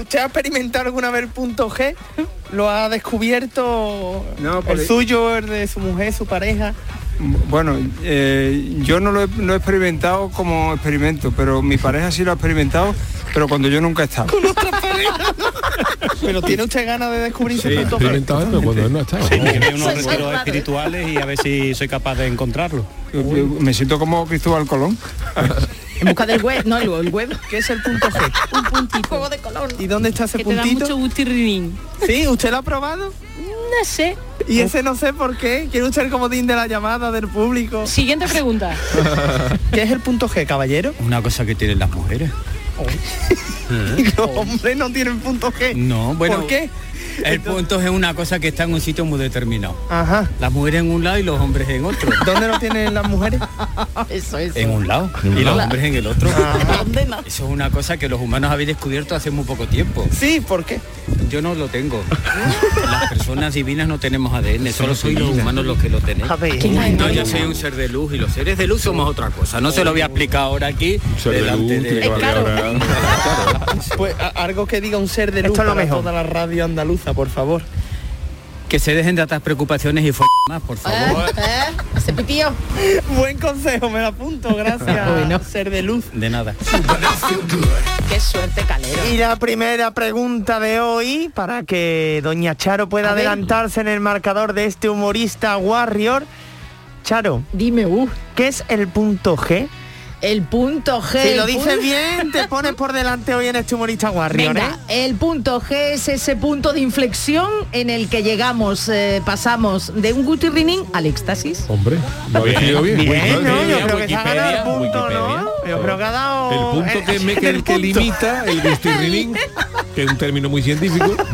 ¿Usted ha experimentado alguna vez el punto G? ¿Lo ha descubierto No, el suyo, el de su mujer, su pareja? Bueno, eh, yo no lo, he, no he experimentado como experimento, pero mi pareja sí lo ha experimentado, pero cuando yo nunca he estado. Pero tiene usted ganas de descubrir Sí, punto G. experimentado esto cuando él no ha estado. Sí, me unos espirituales y a ver si soy capaz de encontrarlo. Yo- yo Me siento como Cristóbal Colón. En busca del web, no, el, el web. ¿Qué es el punto G? Un puntito. Juego de color. ¿Y dónde está ese Que te da puntito? mucho gustirrinín. ¿Sí? ¿Usted lo ha probado? No sé. Y ese no sé por qué. ¿Quiere usted el comodín de la llamada del público? Siguiente pregunta. ¿Qué es el punto G, caballero? Una cosa que tienen las mujeres. Y los hombres no tienen punto G. No, bueno. ¿Por qué? El punto es una cosa que está en un sitio muy determinado. Ajá. Las mujeres en un lado y los hombres en otro. ¿Dónde lo tienen las mujeres? Eso, eso. En un lado y los hombres en el otro. ¿Dónde no? Eso es una cosa que los humanos habéis descubierto hace muy poco tiempo. Sí, ¿por qué? Yo no lo tengo. Las personas divinas no tenemos ADN, solo soy los humanos los que lo tenemos. No, yo soy un ser de luz y los seres de luz somos otra cosa. No se lo voy a explicar ahora aquí Ser de delante luz, de... valer ahora. Pues algo que diga un ser de luz Esto es lo para mejor. toda la radio andaluza, por favor. Que se dejen de otras preocupaciones y fue más, por favor. ¿Eh? ¿Eh? Ese pitío. Buen consejo, me lo apunto, gracias. Bueno. Ser de luz. De nada. qué suerte, Calero. Y la primera pregunta de hoy, para que doña Charo pueda A ver. adelantarse en el marcador de este humorista Warrior. Charo, dime, uh. ¿qué es el punto G? El punto G. Si lo dices bien, te pones por delante hoy en este humorista Warrior, Venga, ¿eh? el punto G es ese punto de inflexión en el que llegamos, eh, pasamos de un gutirrinín al éxtasis. Hombre, lo habéis escrito bien. Bien, ¿no? Yo creo que se ha ganado el punto, ¿no? Yo creo que ha dado... El punto que, me, que, el que punto. limita el que es un término muy científico.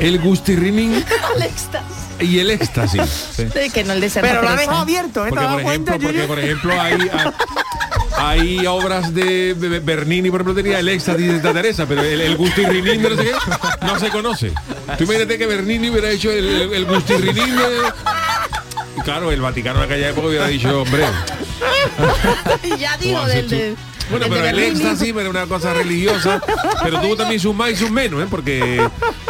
el gustirrinín al éxtasis. Y el éxtasis. Sí, que no el Pero lo ha dejado abierto, ¿eh? ¿Te Porque por ejemplo, porque por ejemplo hay, hay, hay obras de Be- Be- Bernini, por ejemplo, tenía el éxtasis de Santa Teresa, pero el, el gustirrinín de no sé qué no se conoce. Tú imagínate que Bernini hubiera hecho el, el, el gustirrinín de... Claro, el Vaticano en aquella época hubiera dicho, hombre, ya digo, ¿cómo haces del. Bueno, pero el éxtasis era una cosa religiosa, pero tuvo también sus más y sus menos, ¿eh? porque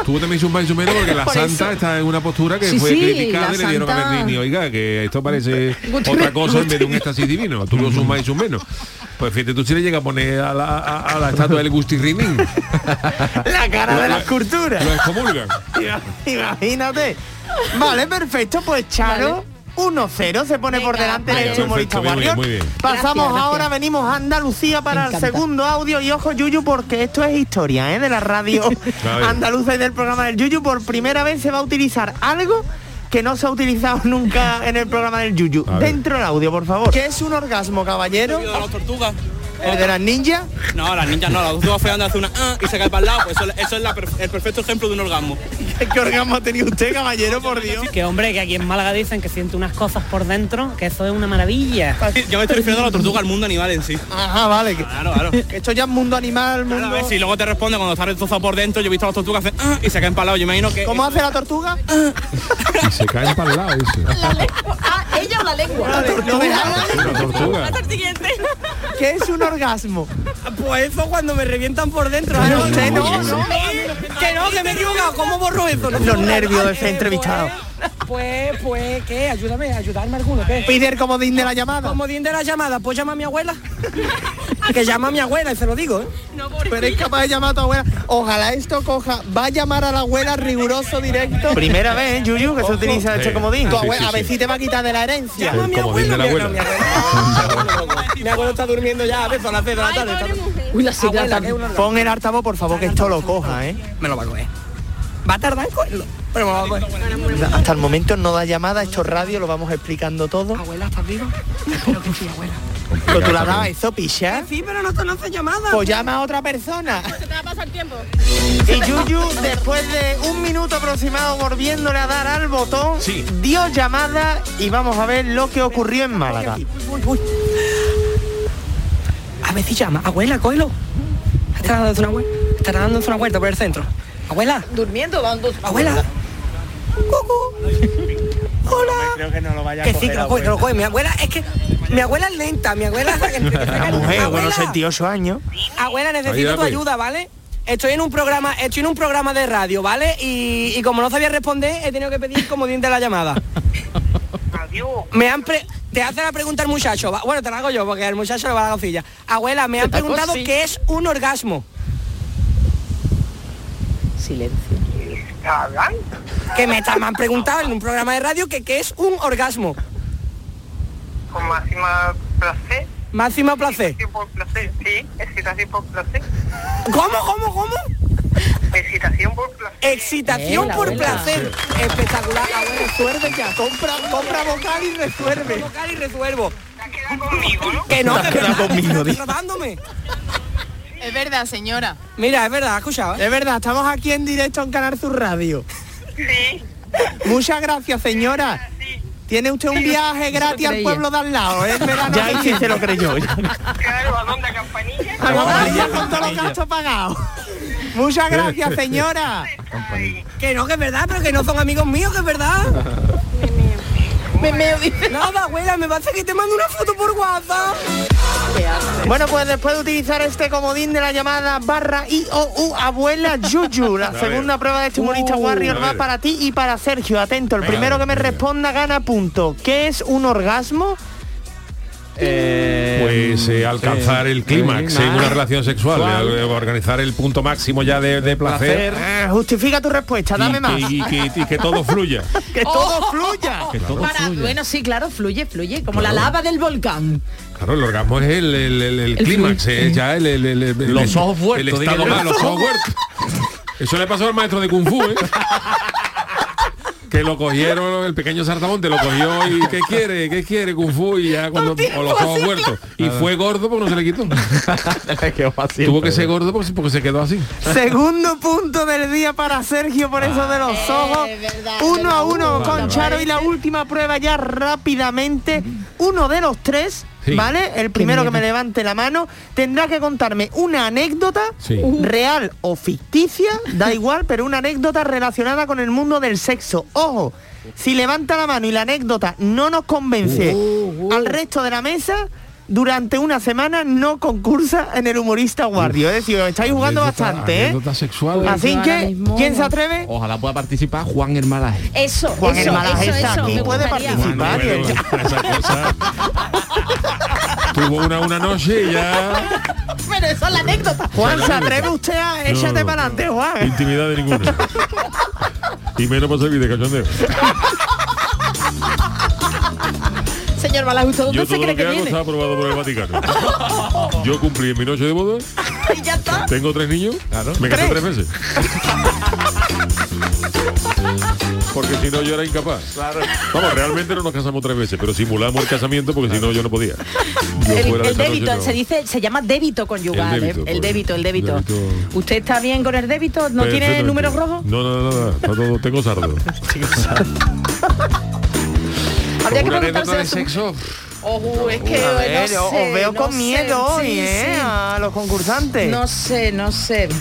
tuvo también sus más y sus menos, porque la Por santa eso. está en una postura que Sí, fue sí, criticada y le dieron a santa- Bernini, oiga, que esto parece otra cosa en vez de un éxtasis divino, tuvo sus más y sus menos. Pues fíjate, tú si le llega a poner a la, a, a la estatua del Gustirrinín, La cara de la escultura. lo excomulgan. Imagínate. Vale, perfecto. Pues Charo, 1-0 se pone por delante vale. este humorista Perfecto, muy bien, Warrior. muy bien. Pasamos Gracias, gracias. ahora, venimos a Andalucía para el segundo audio. Y ojo, Yuyu, porque esto es historia, ¿eh? De la radio andaluza y del programa del Yuyu. Por primera vez se va a utilizar algo que no se ha utilizado nunca en el programa del Yuyu. Dentro del audio, por favor. ¿Qué es un orgasmo, caballero? de las tortugas. ¿El de las ninjas? No, las ninjas no, las tortugas fue donde hace una ah, y se cae para el lado, pues eso, eso es la el perfecto ejemplo de un orgasmo. ¿Qué orgasmo ha tenido usted, caballero, por Dios? Que hombre, que aquí en Málaga dicen que siente unas cosas por dentro, que eso es una maravilla. Yo me estoy refiriendo a la tortuga al mundo animal en sí. Ajá, vale. Claro, claro. Esto ya es mundo animal, Claro, mundo... a ver si luego te responde cuando está destrozado por dentro, yo he visto a las tortugas hacer ah, y se caen para el lado, yo imagino que... ¿Cómo hace la tortuga? Y se caen para el lado, dice. Ah, ella o la lengua. La tortuga. Una tortuga. ¿Qué es un orgasmo? Pues eso cuando me revientan por dentro. ¿eh? usted no, no. Que no, que me he equivocado, ¿cómo borro eso? No Los nervios de ese entrevistado. Pues, pues, ¿qué? Ayúdame, ayudarme alguno, ¿qué? Pide el comodín de la llamada. Como de la llamada, pues llama a mi abuela. que llama a mi abuela, y se lo digo, ¿eh? Pero es capaz de llamar a tu abuela. Ojalá esto coja. Va a llamar a la abuela riguroso directo. Primera vez, ¿eh, Yuyu, que se utiliza este Sí. comodín. Tu abuela, a ver si te va a quitar de la herencia. El comodín de la abuela. Mi abuelo está durmiendo ya, a veces a las de la tarde. Uy, la Abuela. Pon el altavoz, por favor, que esto lo coja, ¿eh? Me lo va a coger. Va a tardar en cogerlo, pero a coger. Hasta el momento no da llamada, esto es radio, lo vamos explicando todo. Abuela, ¿estás viva? Espero que sí, abuela. Pero tú la dabas eso, picha. Sí, pero no te no hace llamada. Pues llama a otra persona. Se te va a pasar tiempo. Y Yuyu, después de un minuto aproximado volviéndole a dar al botón, Sí. dio llamada y vamos a ver lo que ocurrió en Málaga. A ver si llama. Abuela, cógelo. Estará dándose una vuelta. Estará dándose una vuelta por el centro. Abuela, Durmiendo, dando... abuela. Cucu. Hola. Creo que no lo vaya Que sí, que lo coge, que lo coge. Mi abuela es que mi abuela es lenta, mi abuela La mujer, bueno, Abuela, 68 años. abuela, necesito tu ayuda, ¿vale? Estoy en un programa, estoy en un programa de radio, ¿vale? Y, y como no sabía responder, he tenido que pedir como diente la llamada. Me han pre- te hace la pregunta el muchacho. Bueno, te la hago yo porque el muchacho le va a la cosilla. Abuela, me han preguntado qué es un orgasmo. Silencio. Que me, está- me han preguntado en un programa de radio que qué es un orgasmo. con máxima placer. Máxima placer. Excitación por placer, sí, excitación por placer. ¿Cómo, cómo, cómo? Excitación por placer. Excitación Eh, por abuela. placer. Espectacular. Abuela, Resuelve ya, compra, compra vocal y resuelve. vocal y resuelvo. Conmigo, ¿no? Que no, Te que has quedado conmigo, di. tratándome. Es verdad, señora. Mira, es verdad, ¿has escuchado? eh? Es verdad, estamos aquí en directo en Canal Sur Radio. Sí. Muchas gracias, señora. Tiene usted un viaje gratis al pueblo de al lado, ¿eh? Ya ahí sí se lo creyó. Claro, ¿a dónde, a Campanilla? A Campanilla con todos los gastos pagados. Muchas gracias, señora. Que no, que es verdad, pero que no son amigos míos, que es verdad. Me meo, dice. Nada, abuela, me pasa que te mando una foto por WhatsApp. Bueno, pues después de utilizar este comodín de la llamada barra I O U abuela Yuyu, la segunda prueba de este humorista Uh, Warrior va para ti y para Sergio. Atento, el Venga, primero que me responda gana punto. ¿Qué es un orgasmo? Pues eh, alcanzar el clímax en una relación sexual, eh, organizar el punto máximo ya de, de placer. Eh, justifica tu respuesta, dame y, más. que, y que- y que todo fluya. que todo fluya. Que todo Para- fluya. bueno, sí, claro, fluye, fluye, como Claro. la lava del volcán. Claro, el orgasmo es el, el- el- clímax, es ya el, el- el- el- Los el- ojos El estado más, los ojos muertos. Eso le pasó al maestro de Kung Fu, ¿eh? que lo cogieron, el pequeño Sartamonte lo cogió y ¿qué quiere? ¿Qué quiere Kung Fu? Y ya cuando o los ojos muertos. Y fue gordo porque no se le quitó. Tuvo que ser gordo porque, porque se quedó así. Segundo punto del día para Sergio por eso de los ojos. uno a uno con Charo y la última prueba ya rápidamente. Uno de los tres, Sí. ¿vale? El primero que me levante la mano tendrá que contarme una anécdota Sí. real o ficticia, da igual, pero una anécdota relacionada con el mundo del sexo. Ojo, si levanta la mano y la anécdota no nos convence al resto de la mesa, durante una semana no concursa en el humorista guardio. Es decir, os estáis jugando Anécdota- bastante, ¿eh? sexual. Así Ahora que, ¿quién se atreve? Ojalá pueda participar Juan Hermalaje. Eso, Juan eso, Hermalaje eso, está eso, aquí, me puede participar. Bueno, cosa. Tuvo una, una noche y ya Pero eso es la anécdota. Juan, ¿se atreve usted a échate No. para adelante, Juan? intimidad de ninguna. Y menos para servir de cachondeo. Señor Malagusto, ¿dónde Yo se todo cree lo que que hago viene? está aprobado por el Vaticano. Yo cumplí en mi noche de boda, Y ya está. tengo tres niños, me casé tres veces. Porque si no yo era incapaz. Vamos, realmente no nos casamos tres veces, pero simulamos el casamiento porque si no yo no podía. Yo El, débito, no. se dice, se llama débito conyugal, El ¿eh? débito, el débito, el débito. Débito. ¿Usted está bien con el débito? ¿No tiene números rojos? No, no, no, no, todo, tengo sardo. Habría que preguntárselo de sexo. Oh, es que A ver, no os veo no con sé, miedo sí, hoy, ¿eh? sí. A los concursantes. No sé, no sé. No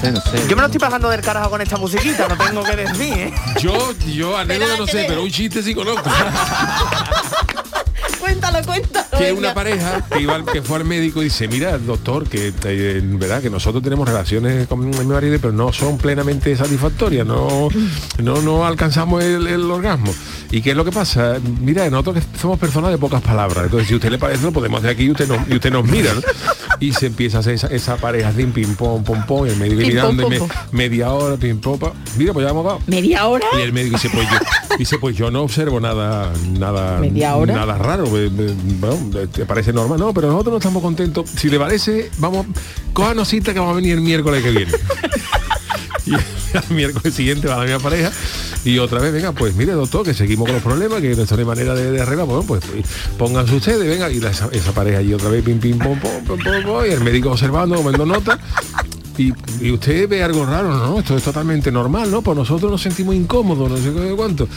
sé, no sé. Yo me lo estoy pasando del carajo con esta musiquita, no tengo que decir, ¿eh? Yo, yo anécdota no sé, pero un chiste sí conozco. Cuéntalo, cuéntalo. que una pareja que iba que fue al médico y dice mira doctor que eh, verdad que nosotros tenemos relaciones con mi marido pero no son plenamente satisfactorias no no no alcanzamos el, el orgasmo y qué es lo que pasa mira nosotros que somos personas de pocas palabras entonces si a usted le parece lo podemos hacer aquí y usted nos, y usted nos mira ¿no? y se empieza a hacer esa, esa pareja sin pim pom pom pom y el médico mirando me- media hora pim pom pam. mira pues ya hemos dado ¿Media hora? y el médico dice, pues yo, dice, pues yo no observo nada, nada, ¿Media hora? nada raro. Eh, bueno, te parece normal, no, pero nosotros no estamos contentos. Si le parece, vamos, cójanos cita que vamos a venir el miércoles que viene. y el miércoles siguiente va la misma pareja y otra vez, venga, pues mire doctor, que seguimos con los problemas, que no hay manera de, de arreglar, bueno, pues pues, pónganse ustedes, venga, y la- esa, esa pareja y otra vez, pim, pim, pom, pom, pom, pom, pom, y el médico observando, tomando nota. Y, y usted ve algo raro, ¿no? Esto es totalmente normal, ¿no? Pues nosotros nos sentimos incómodos, no sé cuánto.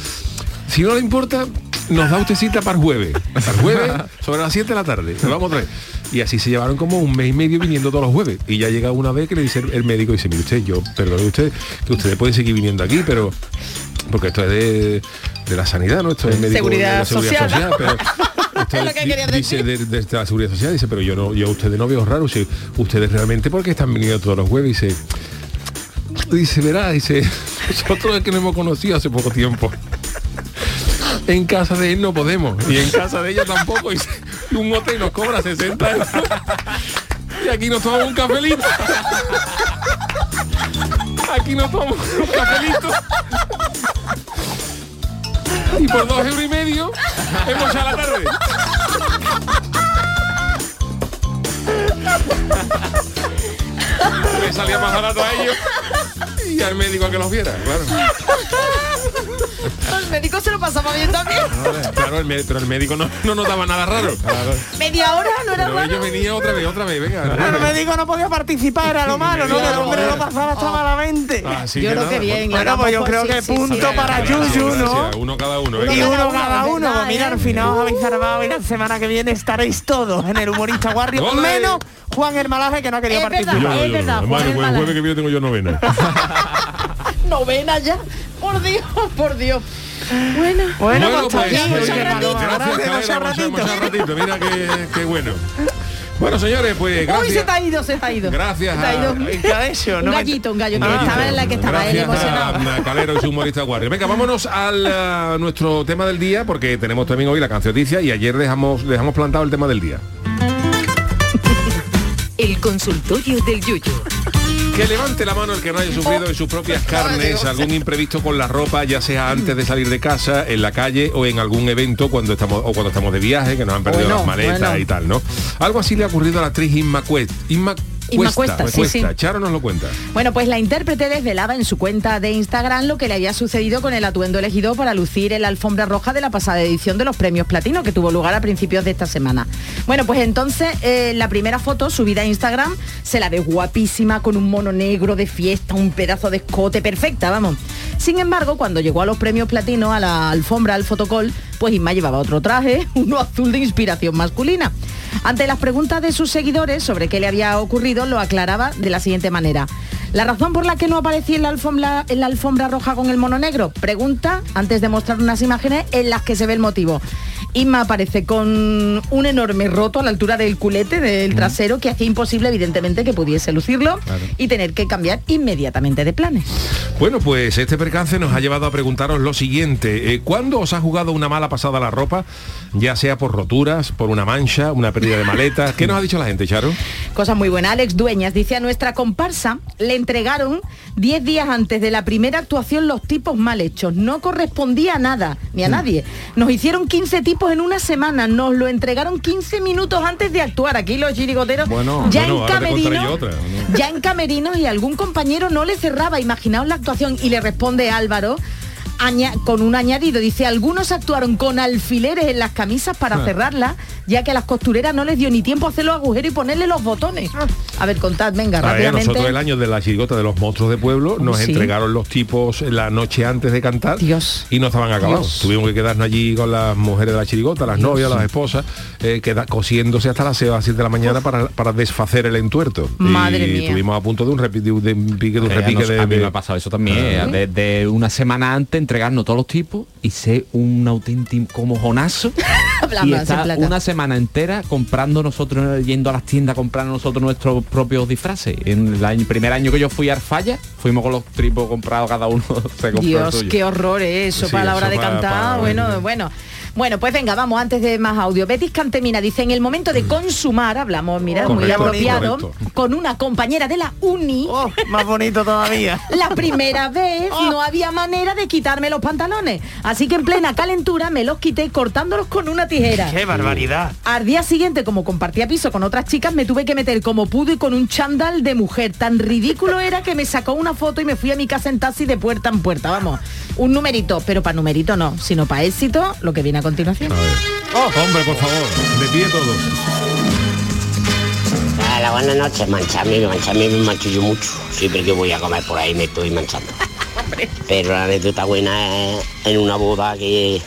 Si no le importa, nos da usted cita para el jueves. Para el jueves, sobre las 7 de la tarde. Vamos. Y así se llevaron como un mes y medio viniendo todos los jueves. Y ya llega una vez que le dice el, el médico, dice, mire usted, yo, perdone usted, que ustedes pueden seguir viniendo aquí, pero porque esto es de, de la sanidad, ¿no? Esto es médico Seguridad de la seguridad social. social, pero esto Es lo es- que quería di- dice de, de la seguridad social, dice, pero yo no, yo a ustedes no veo raro, si ustedes realmente porque están viniendo todos los jueves, dice, dice, verá, dice, nosotros es que nos hemos conocido hace poco tiempo. En casa de él no podemos, y en casa de ella tampoco, y un hotel nos cobra 60 euros. Y aquí nos tomamos un cafelito. Aquí nos tomamos un cafelito. Y por dos euros y medio hemos ya la tarde. Le salía más barato a ellos y al médico a que los viera, claro. El médico se lo pasaba bien también. Claro, el pero el médico no, no notaba nada raro. Media hora no era Pero raro. ellos venían otra vez, otra vez, venga. Pero el médico no podía participar, era lo malo, ¿no? Que el hombre lo pasaba Oh. hasta malamente. Así Yo que creo nada, que bien. Bueno, pues yo creo que punto para Yuyu, ¿no? Gracias, Uno cada uno. Y venga. uno cada uno, verdad, pues mira, ¿eh? al final os habéis salvado y la semana que viene estaréis todos en el humorista Warrior, ¡Ole! menos Juan Hermalaje que no ha querido Es verdad. participar. Yo, es yo, verdad, Juan pues el jueves que viene tengo yo novena. Novena ya. Por Dios, por Dios. Bueno, Bueno, Bueno, pues, pues, eh, gracias, ratito. ratito. Mira qué, qué bueno. Bueno, señores, pues Uy, gracias. se te ha ido, se te ha ido. Gracias Se te ha ido. a- ¿En qué ha hecho? Un No me- gallito, un gallo que Un gallito. estaba en la que estaba él emocionado. a- a Calero y su humorista guardia. Venga, vámonos al a nuestro tema del día, porque tenemos también hoy la cancioticia y ayer dejamos, dejamos plantado el tema del día. El consultorio del Yuyu. Que levante la mano el que no haya sufrido en sus propias carnes algún imprevisto con la ropa, ya sea antes de salir de casa, en la calle o en algún evento cuando estamos o cuando estamos de viaje, que nos han perdido Bueno, las maletas bueno. y tal, ¿no? Algo así le ha ocurrido a la actriz Inma Cuesta. Inma Inma Cuesta, Cuesta, sí, sí. Charo nos lo cuenta. Bueno, pues la intérprete desvelaba en su cuenta de Instagram lo que le había sucedido con el atuendo elegido para lucir en la alfombra roja de la pasada edición de los premios platino que tuvo lugar a principios de esta semana. Bueno, pues entonces eh, la primera foto subida a Instagram se la ve guapísima con un mono negro de fiesta, un pedazo de escote perfecta, vamos. Sin embargo, cuando llegó a los premios platino, a la alfombra, al fotocall, pues Inma llevaba otro traje, uno azul de inspiración masculina. Ante las preguntas de sus seguidores sobre qué le había ocurrido, lo aclaraba de la siguiente manera. La razón por la que no aparecía en la alfombra, en la alfombra roja con el mono negro, pregunta antes de mostrar unas imágenes en las que se ve el motivo. Inma aparece con un enorme roto a la altura del culete del trasero que hacía imposible evidentemente que pudiese lucirlo y tener que cambiar inmediatamente de planes. Bueno, pues este percance nos ha llevado a preguntaros lo siguiente. eh, ¿Cuándo os ha jugado una mala pasada la ropa? Ya sea por roturas, por una mancha, una pérdida de maletas. ¿Qué nos ha dicho la gente, Charo? Cosa muy buena. Alex Dueñas dice a nuestra comparsa le entregaron 10 días antes de la primera actuación los tipos mal hechos. No correspondía a nada, ni a nadie. Nos hicieron 15 tipos en una semana. Nos lo entregaron 15 minutos antes de actuar. Aquí los chirigoteros Bueno, ya bueno, en. Ya en camerinos y algún compañero no le cerraba. Imaginaos la actuación y le responde Álvaro. Aña- con un añadido, dice, algunos actuaron con alfileres en las camisas para Ah. cerrarlas, ya que a las costureras no les dio ni tiempo a hacer los agujeros y ponerle los botones. A ver, contad, venga, A ver, nosotros el año de la chirigota de los monstruos de pueblo nos sí. entregaron los tipos la noche antes de cantar y no estaban acabados. Dios. Tuvimos que quedarnos allí con las mujeres de la chirigota, las novias, las esposas, eh, queda- cosiéndose hasta las 6 o las 7 de la mañana para, para desfacer el entuerto. Madre y mía. estuvimos a punto de un repi- de un de un pique, de un Eh, repique nos- de, a mí de- me ha pasado eso también, Ah. eh, desde una semana antes entregarnos todos los tipos y ser un auténtico mojonazo y plata. una semana entera comprando nosotros, yendo a las tiendas, comprando nosotros nuestros propios disfraces. En el año- primer año que yo fui a Arfalla, fuimos con los tripos comprados, cada uno se compró el Dios, suyo. qué horror es eso Sí, para la hora de para- cantar. para- bueno, bueno. Bueno, pues venga, vamos, antes de más audio. Betis Cantemina dice, en el momento de consumar, hablamos, mira, muy Correcto, apropiado, correcto. con una compañera de la uni. más bonito todavía. La primera vez no había manera de quitarme los pantalones. Así que en plena calentura me los quité cortándolos con una tijera. ¡Qué barbaridad! Al día siguiente, como compartía piso con otras chicas, me tuve que meter como pude con un chándal de mujer. Tan ridículo era que me sacó una foto y me fui a mi casa en taxi de puerta en puerta. Vamos, un numerito, pero para numerito no, sino para éxito, lo que viene a continuación. Hombre, por favor, de pie todos. Hola, buenas noches. Mancharme, mancharme me mancho yo mucho. Siempre que voy a comer por ahí me estoy manchando. Pero la anécdota buena es en una boda que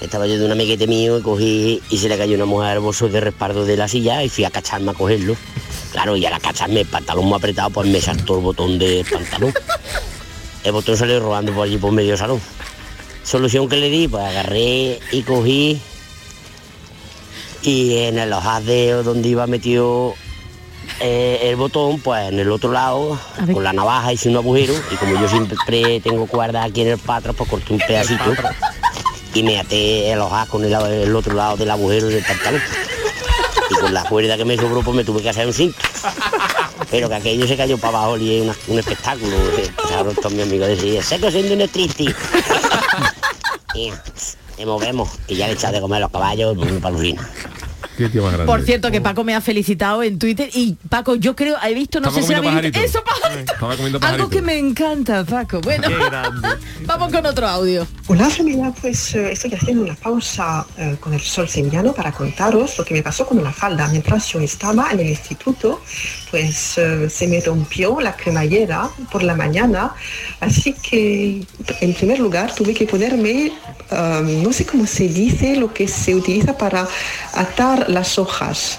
estaba yo de un amiguete mío y cogí y se le cayó una mujer al bolso de respaldo de la silla y fui a cacharme a cogerlo. Claro, y al cacharme el pantalón muy apretado, pues me saltó el botón del pantalón. El botón salió robando por allí por medio salón. Solución que le di, pues agarré y cogí y en el hojaldeo donde iba metido eh, el botón, pues en el otro lado, con la navaja hice un agujero y como yo siempre tengo cuerda aquí en el patro, pues corté un pedacito y me até el ojal con el, el otro lado del agujero del pantalón. Y con la cuerda que me sobró, pues me tuve que hacer un cinto. Pero que aquello se cayó para abajo y es un espectáculo. Empezaron todos mis amigos a decir, seco siendo un triste. Y te movemos, que ya le he echado de comer a los caballos, tío grande. Por cierto, que Paco me ha felicitado en Twitter y Paco, yo creo, he visto, no sé si habéis visto-. Eso. Estaba comiendo Algo que me encanta, Paco. Bueno, vamos con otro audio. Hola familia, pues eh, estoy haciendo una pausa eh, con el sol sevillano para contaros lo que me pasó con una falda. Mientras yo estaba en el instituto, pues eh, se me rompió la cremallera por la mañana, así que en primer lugar tuve que ponerme, eh, no sé cómo se dice, lo que se utiliza para atar las hojas.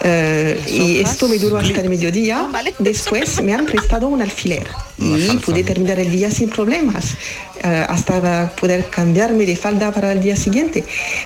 Eh, y esto me duró hasta el mediodía. Después me han prestado un alfiler. Y pude terminar el día sin problemas hasta poder cambiarme de falda para el día siguiente.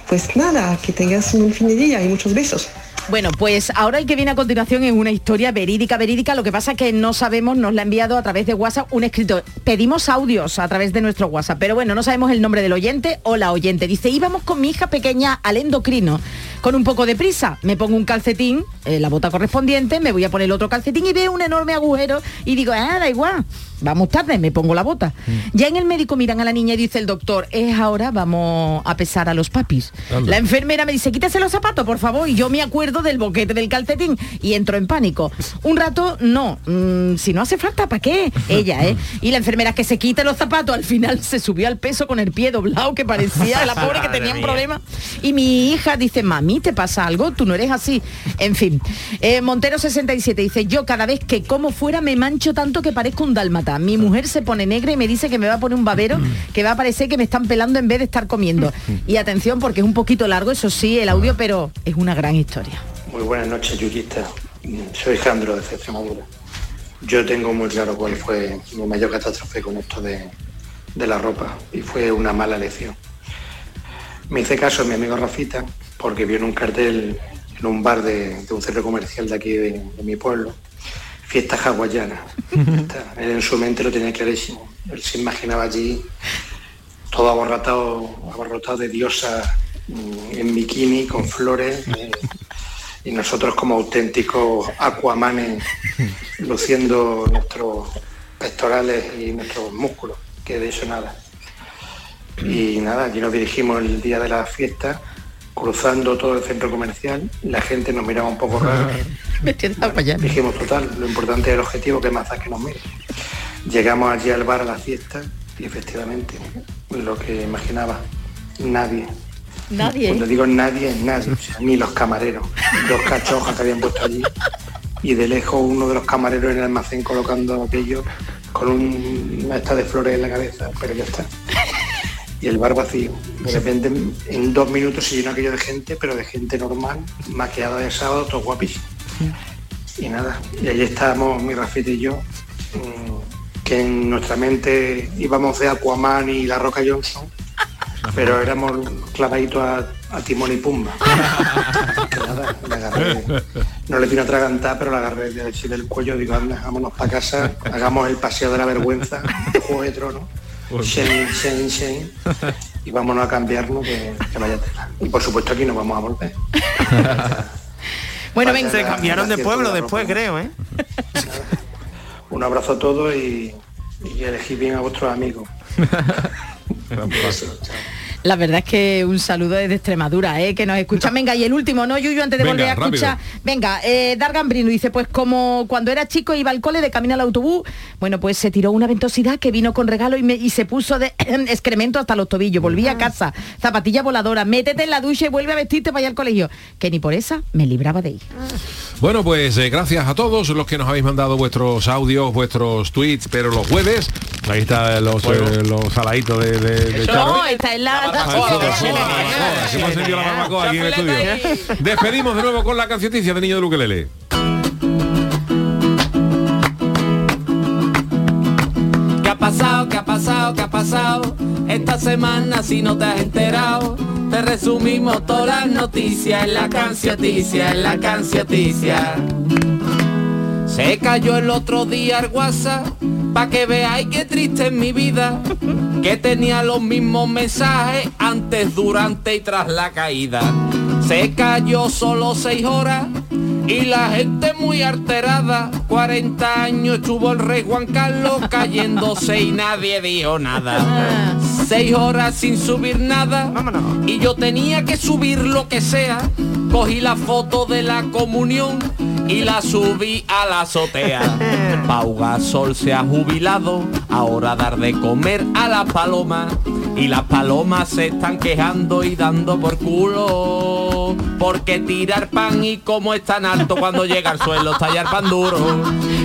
Pues nada, que tengas un fin de día y muchos besos. Bueno, pues ahora el que viene a continuación es una historia verídica, verídica. Lo que pasa es que no sabemos, nos la ha enviado a través de WhatsApp un escritor. Pedimos audios a través de nuestro WhatsApp, pero bueno, no sabemos el nombre del oyente o la oyente. Dice, íbamos con mi hija pequeña al endocrino con un poco de prisa. Me pongo un calcetín, eh, la bota correspondiente, me voy a poner otro calcetín y veo un enorme agujero y digo, ah, da igual, vamos tarde, me pongo la bota. Ya en el médico miran a la niña y dice el doctor, es ahora, vamos a pesar a los papis. Anda. La enfermera me dice, quítese los zapatos, por favor, y yo me acuerdo del boquete del calcetín y entro en pánico. Un rato, no, mm, si no hace falta, ¿para qué? Ella, ¿eh? Y la enfermera que se quite los zapatos, al final se subió al peso con el pie doblado, que parecía la pobre que tenía un problema. Y mi hija dice, mami, ¿te pasa algo? Tú no eres así. En fin. Eh, Montero 67 dice, yo cada vez que como fuera me mancho tanto que parezco un Mi mujer se pone negra y me dice que me va a poner un babero, que va a parecer que me están pelando en vez de estar comiendo. Y atención, porque es un poquito largo, eso sí, el audio, pero es una gran historia. Muy buenas noches, Yuyista. Soy Jandro de Extremadura. Yo tengo muy claro cuál fue mi mayor catástrofe con esto de, de la ropa y fue una mala lección. Me hice caso a mi amigo Rafita porque vio en un cartel en un bar de, de un centro comercial de aquí de, de mi pueblo, fiesta hawaiana. Él en su mente lo tenía clarísimo. Él se imaginaba allí todo abarrotado, abarrotado de diosas mm, en bikini, con flores, y nosotros como auténticos aquamanes luciendo nuestros pectorales y nuestros músculos, que de eso nada. Y nada, aquí nos dirigimos el día de la fiesta, cruzando todo el centro comercial, la gente nos miraba un poco raro. Dijimos, total, lo importante es el objetivo, que más da que nos mire. Llegamos allí al bar a la fiesta y efectivamente, lo que imaginaba, nadie. Nadie. Cuando digo nadie, es nadie, o sea, ni los camareros, dos cachorros que habían puesto allí. Y de lejos uno de los camareros en el almacén colocando aquello con un- una esta de flores en la cabeza, pero ya está. Y el bar vacío. De repente en dos minutos se llenó aquello de gente, pero de gente normal, maquillada de sábado, todo guapísimo. Y nada, y ahí estábamos mi Rafita y yo, mm, que en nuestra mente íbamos de Aquaman y la Roca Johnson, pero éramos clavaditos a, a Timón y Pumba. Que nada, le agarré, no le vino a atragantar, pero la agarré de del cuello, digo, anda, vámonos para casa, hagamos el paseo de la vergüenza, Juego de Tronos, Shen, Shen, Shen, y vámonos a cambiarnos que, que vaya tela. Y por supuesto aquí nos vamos a volver. Bueno, venga. Se cambiaron de pueblo después, ropa. creo, ¿eh? Un abrazo a todos y, y elegid bien a vuestros amigos. La verdad es que un saludo desde Extremadura, ¿eh? que nos escuchan. Venga, y el último, ¿no, Yuyu? Antes de Venga, volver a rápido. escuchar. Venga, eh, Dargan Brino dice, pues como cuando era chico iba al cole de camino al autobús, bueno, pues se tiró una ventosidad que vino con regalo y, me- y se puso de excremento hasta los tobillos. Volví a casa, zapatilla voladora, métete en la ducha y vuelve a vestirte para ir al colegio. Que ni por esa me libraba de ir. Bueno, pues eh, gracias a todos los que nos habéis mandado vuestros audios, vuestros tweets, pero los jueves, ahí está los, eh, los saladitos de, de, de Charo. No, esta es la... Que hemos encendido la barbacoa aquí en el estudio. Despedimos de nuevo con la cancioticia de Niño de Luquelele. ¿Qué ha pasado? ¿Qué ha pasado? ¿Qué ha pasado? Esta semana si no te has enterado, te resumimos todas las noticias en la cancioticia, en la cancioticia. Se cayó el otro día el WhatsApp, pa' que veáis qué triste es mi vida, que tenía los mismos mensajes antes, durante y tras la caída. Se cayó solo seis horas y la gente muy alterada. 40 años estuvo el rey Juan Carlos cayéndose y nadie dijo nada. Seis horas sin subir nada y yo tenía que subir lo que sea. Cogí la foto de la comunión y la subí a la azotea. Pau Gasol se ha jubilado, ahora dar de comer a las palomas. Y las palomas se están quejando y dando por culo. Porque tirar pan y como es tan alto cuando llega al suelo, tallar pan duro.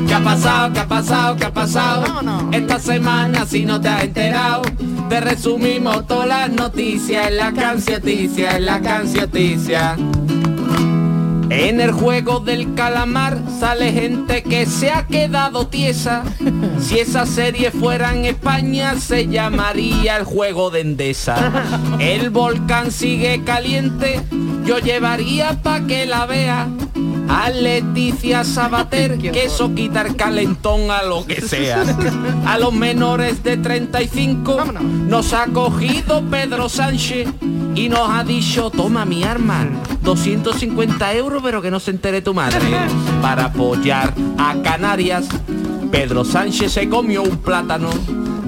¿Qué ha pasado? ¿Qué ha pasado? ¿Qué ha pasado? Esta semana si no te has enterado, te resumimos todas las noticias en la cancioticia, en la cancioticia. En el juego del calamar sale gente que se ha quedado tiesa. Si esa serie fuera en España se llamaría el juego de Endesa. El volcán sigue caliente yo llevaría pa' que la vea a Leticia Sabater, que eso quita el calentón a lo que sea. A los menores de 35 nos ha cogido Pedro Sánchez y nos ha dicho, toma mi arma, 250 euros, pero que no se entere tu madre. Para apoyar a Canarias, Pedro Sánchez se comió un plátano.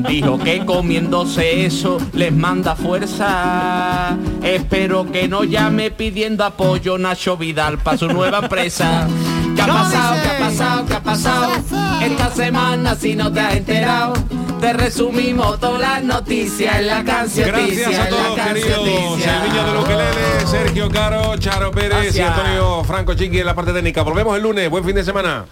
Dijo que comiéndose eso les manda fuerza. Espero que no llame pidiendo apoyo Nacho Vidal para su nueva empresa. ¿Qué ha pasado? ¿Qué ha pasado? ¿Qué ha pasado? Esta semana si no te has enterado, te resumimos todas las noticias en la canción. Gracias a todos, queridos. El niño de los Quelele, Sergio Caro, Charo Pérez y. Antonio Franco Chiqui en la parte técnica. Volvemos el lunes. Buen fin de semana.